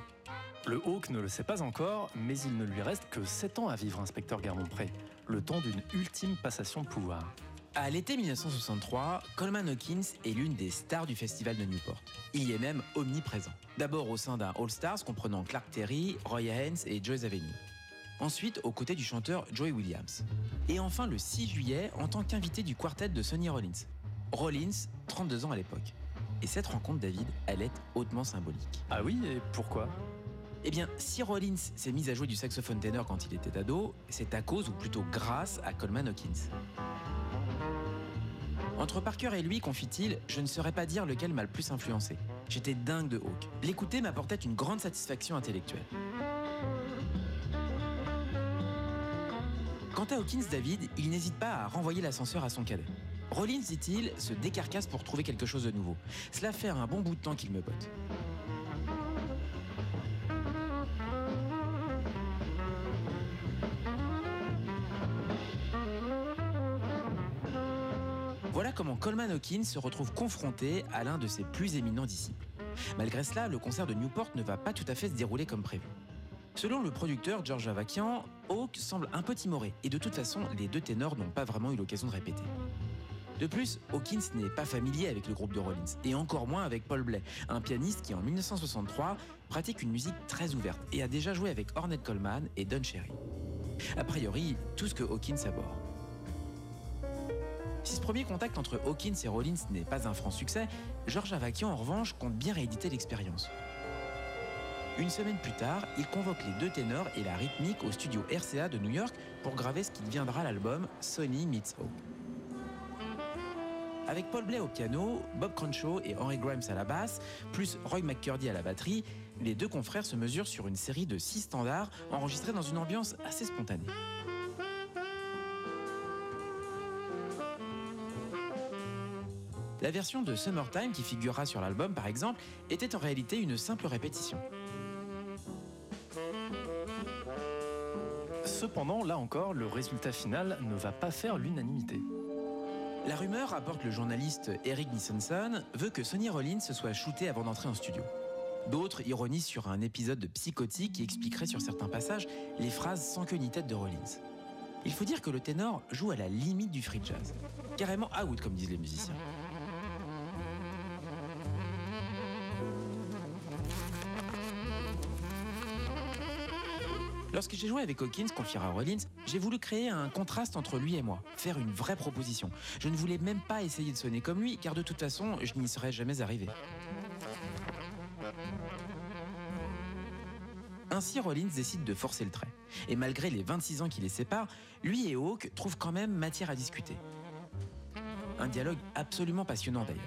Speaker 2: Le Hawk ne le sait pas encore, mais il ne lui reste que 7 ans à vivre, inspecteur Garmont-Pré, le temps d'une ultime passation de pouvoir.
Speaker 4: À l'été 1963, Coleman Hawkins est l'une des stars du festival de Newport. Il y est même omniprésent. D'abord au sein d'un All-Stars comprenant Clark Terry, Roy Haynes et Joyce Avenue. Ensuite, aux côtés du chanteur Joey Williams. Et enfin, le 6 juillet, en tant qu'invité du quartet de Sonny Rollins. Rollins, 32 ans à l'époque. Et cette rencontre, David, elle est hautement symbolique.
Speaker 2: Ah oui, et pourquoi?
Speaker 4: Eh bien, si Rollins s'est mis à jouer du saxophone ténor quand il était ado, c'est à cause, ou plutôt grâce, à Coleman Hawkins. Entre Parker et lui, confie-t-il, je ne saurais pas dire lequel m'a le plus influencé. J'étais dingue de Hawk. L'écouter m'apportait une grande satisfaction intellectuelle. Quant à Hawkins David, il n'hésite pas à renvoyer l'ascenseur à son cadet. Rollins, dit-il, se décarcasse pour trouver quelque chose de nouveau. Cela fait un bon bout de temps qu'il me botte. Voilà comment Coleman Hawkins se retrouve confronté à l'un de ses plus éminents disciples. Malgré cela, le concert de Newport ne va pas tout à fait se dérouler comme prévu. Selon le producteur George Avakian, Hawk semble un peu timoré et de toute façon, les deux ténors n'ont pas vraiment eu l'occasion de répéter. De plus, Hawkins n'est pas familier avec le groupe de Rollins et encore moins avec Paul Bley, un pianiste qui en 1963 pratique une musique très ouverte et a déjà joué avec Ornette Coleman et Don Cherry. A priori, tout ce que Hawkins aborde. Si ce premier contact entre Hawkins et Rollins n'est pas un franc succès, George Avakian en revanche compte bien rééditer l'expérience. Une semaine plus tard, il convoque les deux ténors et la rythmique au studio RCA de New York pour graver ce qui deviendra l'album Sony Meets Hope. Avec Paul Bley au piano, Bob Crenshaw et Henry Grimes à la basse, plus Roy McCurdy à la batterie, les deux confrères se mesurent sur une série de six standards enregistrés dans une ambiance assez spontanée. La version de Summertime qui figurera sur l'album par exemple était en réalité une simple répétition.
Speaker 2: Cependant, là encore, le résultat final ne va pas faire l'unanimité.
Speaker 4: La rumeur, rapporte le journaliste Eric Nissenson, veut que Sonny Rollins se soit shooté avant d'entrer en studio. D'autres ironisent sur un épisode de psychotique qui expliquerait sur certains passages les phrases sans queue ni tête de Rollins. Il faut dire que le ténor joue à la limite du free jazz. Carrément out, comme disent les musiciens. Lorsque j'ai joué avec Hawkins, confiera Rollins, j'ai voulu créer un contraste entre lui et moi, faire une vraie proposition. Je ne voulais même pas essayer de sonner comme lui, car de toute façon, je n'y serais jamais arrivé. Ainsi, Rollins décide de forcer le trait. Et malgré les 26 ans qui les séparent, lui et Hawk trouvent quand même matière à discuter. Un dialogue absolument passionnant d'ailleurs.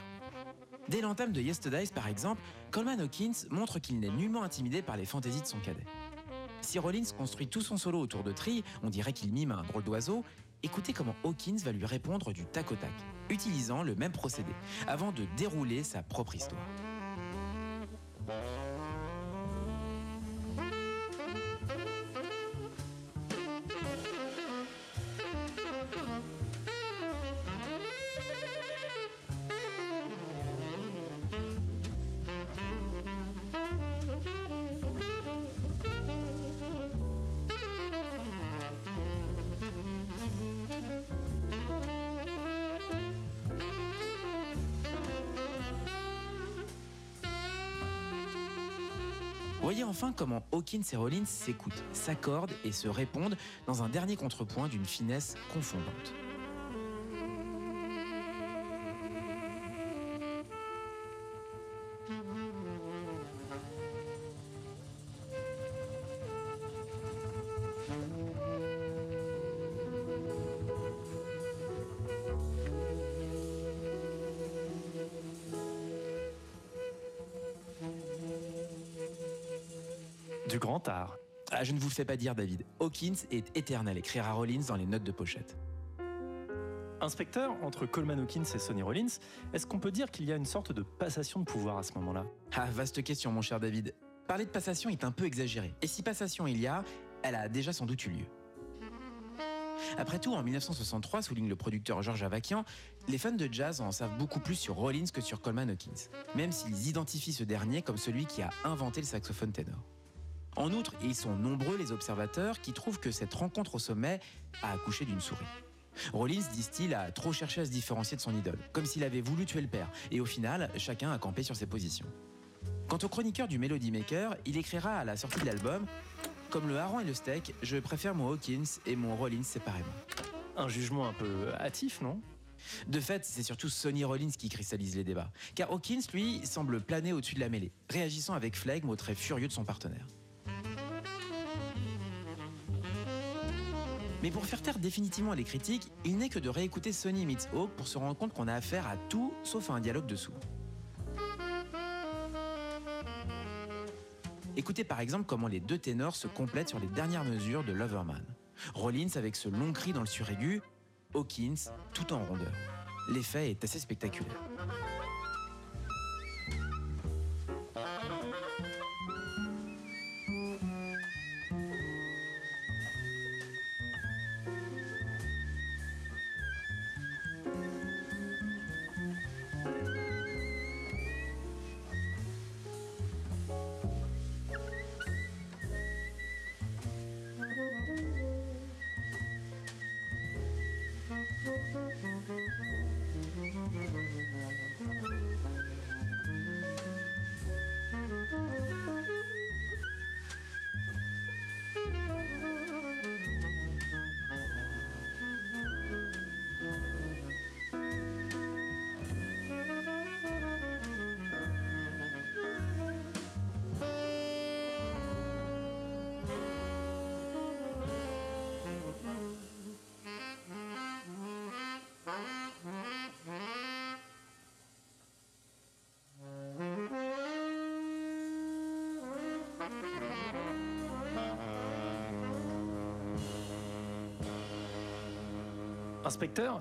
Speaker 4: Dès l'entame de Yesterdays, par exemple, Coleman Hawkins montre qu'il n'est nullement intimidé par les fantaisies de son cadet. Si Rollins construit tout son solo autour de Tree, on dirait qu'il mime un drôle d'oiseau. Écoutez comment Hawkins va lui répondre du tac au tac, utilisant le même procédé, avant de dérouler sa propre histoire. Comment Hawkins et Rollins s'écoutent, s'accordent et se répondent dans un dernier contrepoint d'une finesse confondante. Ah, je ne vous le fais pas dire, David. Hawkins est éternel, écrira Rollins dans les notes de pochette.
Speaker 2: Inspecteur, entre Coleman Hawkins et Sonny Rollins, est-ce qu'on peut dire qu'il y a une sorte de passation de pouvoir à ce moment-là?
Speaker 4: Ah, vaste question, mon cher David. Parler de passation est un peu exagéré. Et si passation il y a, elle a déjà sans doute eu lieu. Après tout, en 1963, souligne le producteur Georges Avakian, les fans de jazz en savent beaucoup plus sur Rollins que sur Coleman Hawkins, même s'ils identifient ce dernier comme celui qui a inventé le saxophone ténor. En outre, ils sont nombreux les observateurs qui trouvent que cette rencontre au sommet a accouché d'une souris. Rollins, disent-ils, a trop cherché à se différencier de son idole, comme s'il avait voulu tuer le père, et au final, chacun a campé sur ses positions. Quant au chroniqueur du Melody Maker, il écrira à la sortie de l'album Comme le hareng et le steak, je préfère mon Hawkins et mon Rollins séparément.
Speaker 2: Un jugement un peu hâtif, non?
Speaker 4: De fait, c'est surtout Sonny Rollins qui cristallise les débats, car Hawkins, lui, semble planer au-dessus de la mêlée, réagissant avec flegme au trait furieux de son partenaire. Mais pour faire taire définitivement les critiques, il n'est que de réécouter Sonny Meets Hawk pour se rendre compte qu'on a affaire à tout sauf à un dialogue dessous. Écoutez par exemple comment les deux ténors se complètent sur les dernières mesures de Loverman. Rollins avec ce long cri dans le suraigu, Hawkins tout en rondeur. L'effet est assez spectaculaire.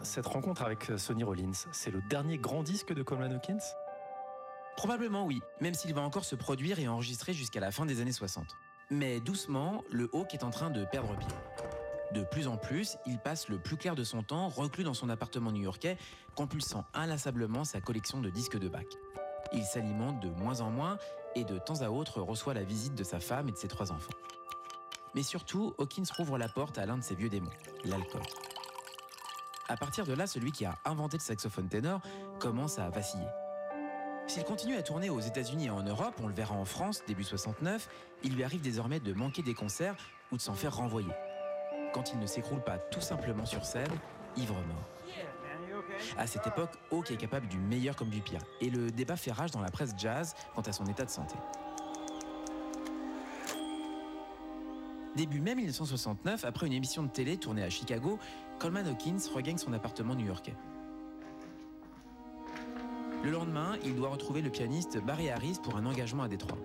Speaker 2: Cette rencontre avec Sonny Rollins, c'est le dernier grand disque de Coleman Hawkins?
Speaker 4: Probablement oui, même s'il va encore se produire et enregistrer jusqu'à la fin des années 60. Mais doucement, le Hawk est en train de perdre pied. De plus en plus, il passe le plus clair de son temps reclus dans son appartement new-yorkais, compulsant inlassablement sa collection de disques de Bach. Il s'alimente de moins en moins et de temps à autre reçoit la visite de sa femme et de ses trois enfants. Mais surtout, Hawkins rouvre la porte à l'un de ses vieux démons, l'alcool. À partir de là, celui qui a inventé le saxophone ténor commence à vaciller. S'il continue à tourner aux États-Unis et en Europe, on le verra en France début 69, il lui arrive désormais de manquer des concerts ou de s'en faire renvoyer. Quand il ne s'écroule pas tout simplement sur scène, ivre mort. À cette époque, Hawk est capable du meilleur comme du pire, et le débat fait rage dans la presse jazz quant à son état de santé. Début mai 1969, après une émission de télé tournée à Chicago, Coleman Hawkins regagne son appartement new-yorkais. Le lendemain, il doit retrouver le pianiste Barry Harris pour un engagement à Détroit.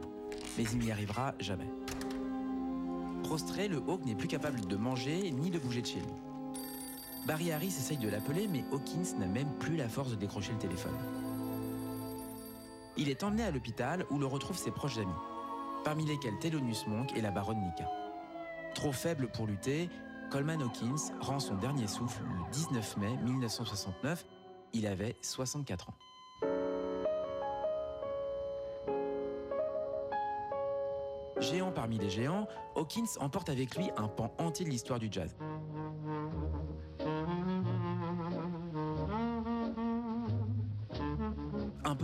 Speaker 4: Mais il n'y arrivera jamais. Prostré, le Hawk n'est plus capable de manger ni de bouger de chez lui. Barry Harris essaye de l'appeler, mais Hawkins n'a même plus la force de décrocher le téléphone. Il est emmené à l'hôpital où le retrouvent ses proches amis, parmi lesquels Thelonious Monk et la baronne Nika. Trop faible pour lutter, Coleman Hawkins rend son dernier souffle le 19 mai 1969. Il avait 64 ans. Géant parmi les géants, Hawkins emporte avec lui un pan entier de l'histoire du jazz.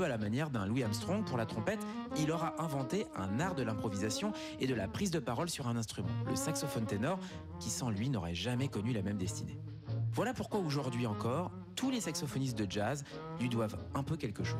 Speaker 4: À la manière d'un Louis Armstrong pour la trompette, il aura inventé un art de l'improvisation et de la prise de parole sur un instrument, le saxophone ténor, qui sans lui n'aurait jamais connu la même destinée. Voilà pourquoi aujourd'hui encore, tous les saxophonistes de jazz lui doivent un peu quelque chose.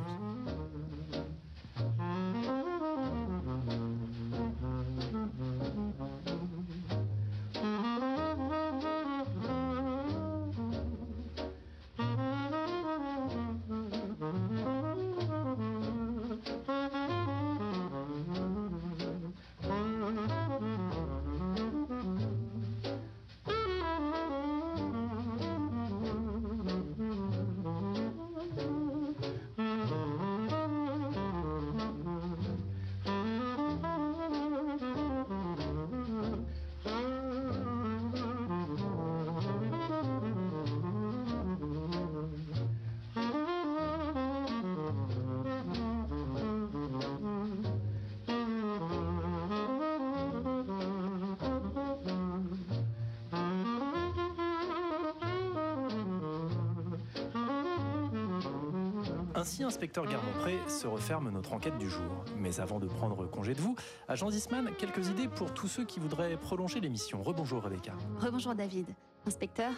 Speaker 2: Ainsi, inspecteur Garmont-Pré se referme notre enquête du jour. Mais avant de prendre congé de vous, agent Zisman, quelques idées pour tous ceux qui voudraient prolonger l'émission. Rebonjour Rebecca.
Speaker 3: Rebonjour David. Inspecteur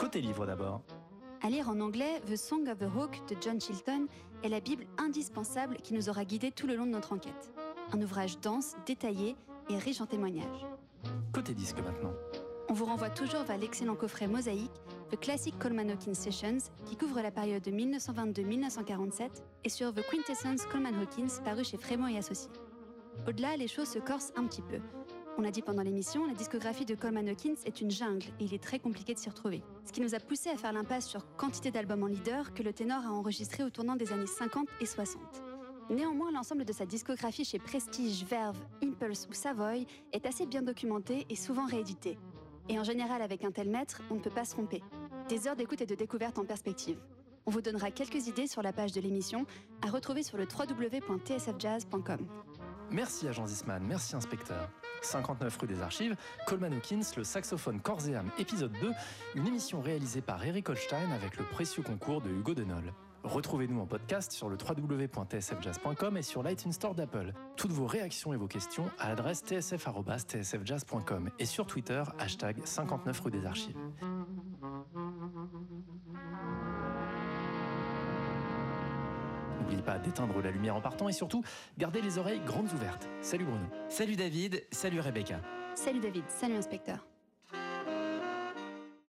Speaker 2: Côté livre d'abord.
Speaker 3: À lire en anglais, The Song of the Hawk de John Chilton est la Bible indispensable qui nous aura guidés tout le long de notre enquête. Un ouvrage dense, détaillé et riche en témoignages.
Speaker 2: Côté disque maintenant.
Speaker 3: On vous renvoie toujours vers l'excellent coffret Mosaïque, The Classic Coleman Hawkins Sessions, qui couvre la période de 1922-1947, et sur The Quintessence Coleman Hawkins, paru chez Frémont et Associés. Au-delà, les choses se corsent un petit peu. On l'a dit pendant l'émission, la discographie de Coleman Hawkins est une jungle et il est très compliqué de s'y retrouver. Ce qui nous a poussé à faire l'impasse sur quantité d'albums en leader que le ténor a enregistré au tournant des années 50 et 60. Néanmoins, l'ensemble de sa discographie chez Prestige, Verve, Impulse ou Savoy est assez bien documenté et souvent réédité. Et en général, avec un tel maître, on ne peut pas se tromper. Des heures d'écoute et de découverte en perspective. On vous donnera quelques idées sur la page de l'émission, à retrouver sur le www.tsfjazz.com.
Speaker 2: Merci agent Zisman, merci inspecteur. 59 rue des Archives, Coleman Hawkins, le saxophone corps et âme, épisode 2, une émission réalisée par Eric Holstein avec le précieux concours de Hugo Denol. Retrouvez-nous en podcast sur le www.tsfjazz.com et sur l'iTunes Store d'Apple. Toutes vos réactions et vos questions à l'adresse tsf.tsfjazz.com et sur Twitter, hashtag 59 rue des Archives. N'oubliez pas d'éteindre la lumière en partant et surtout, gardez les oreilles grandes ouvertes. Salut Bruno.
Speaker 4: Salut David, salut Rebecca.
Speaker 3: Salut David, salut inspecteur.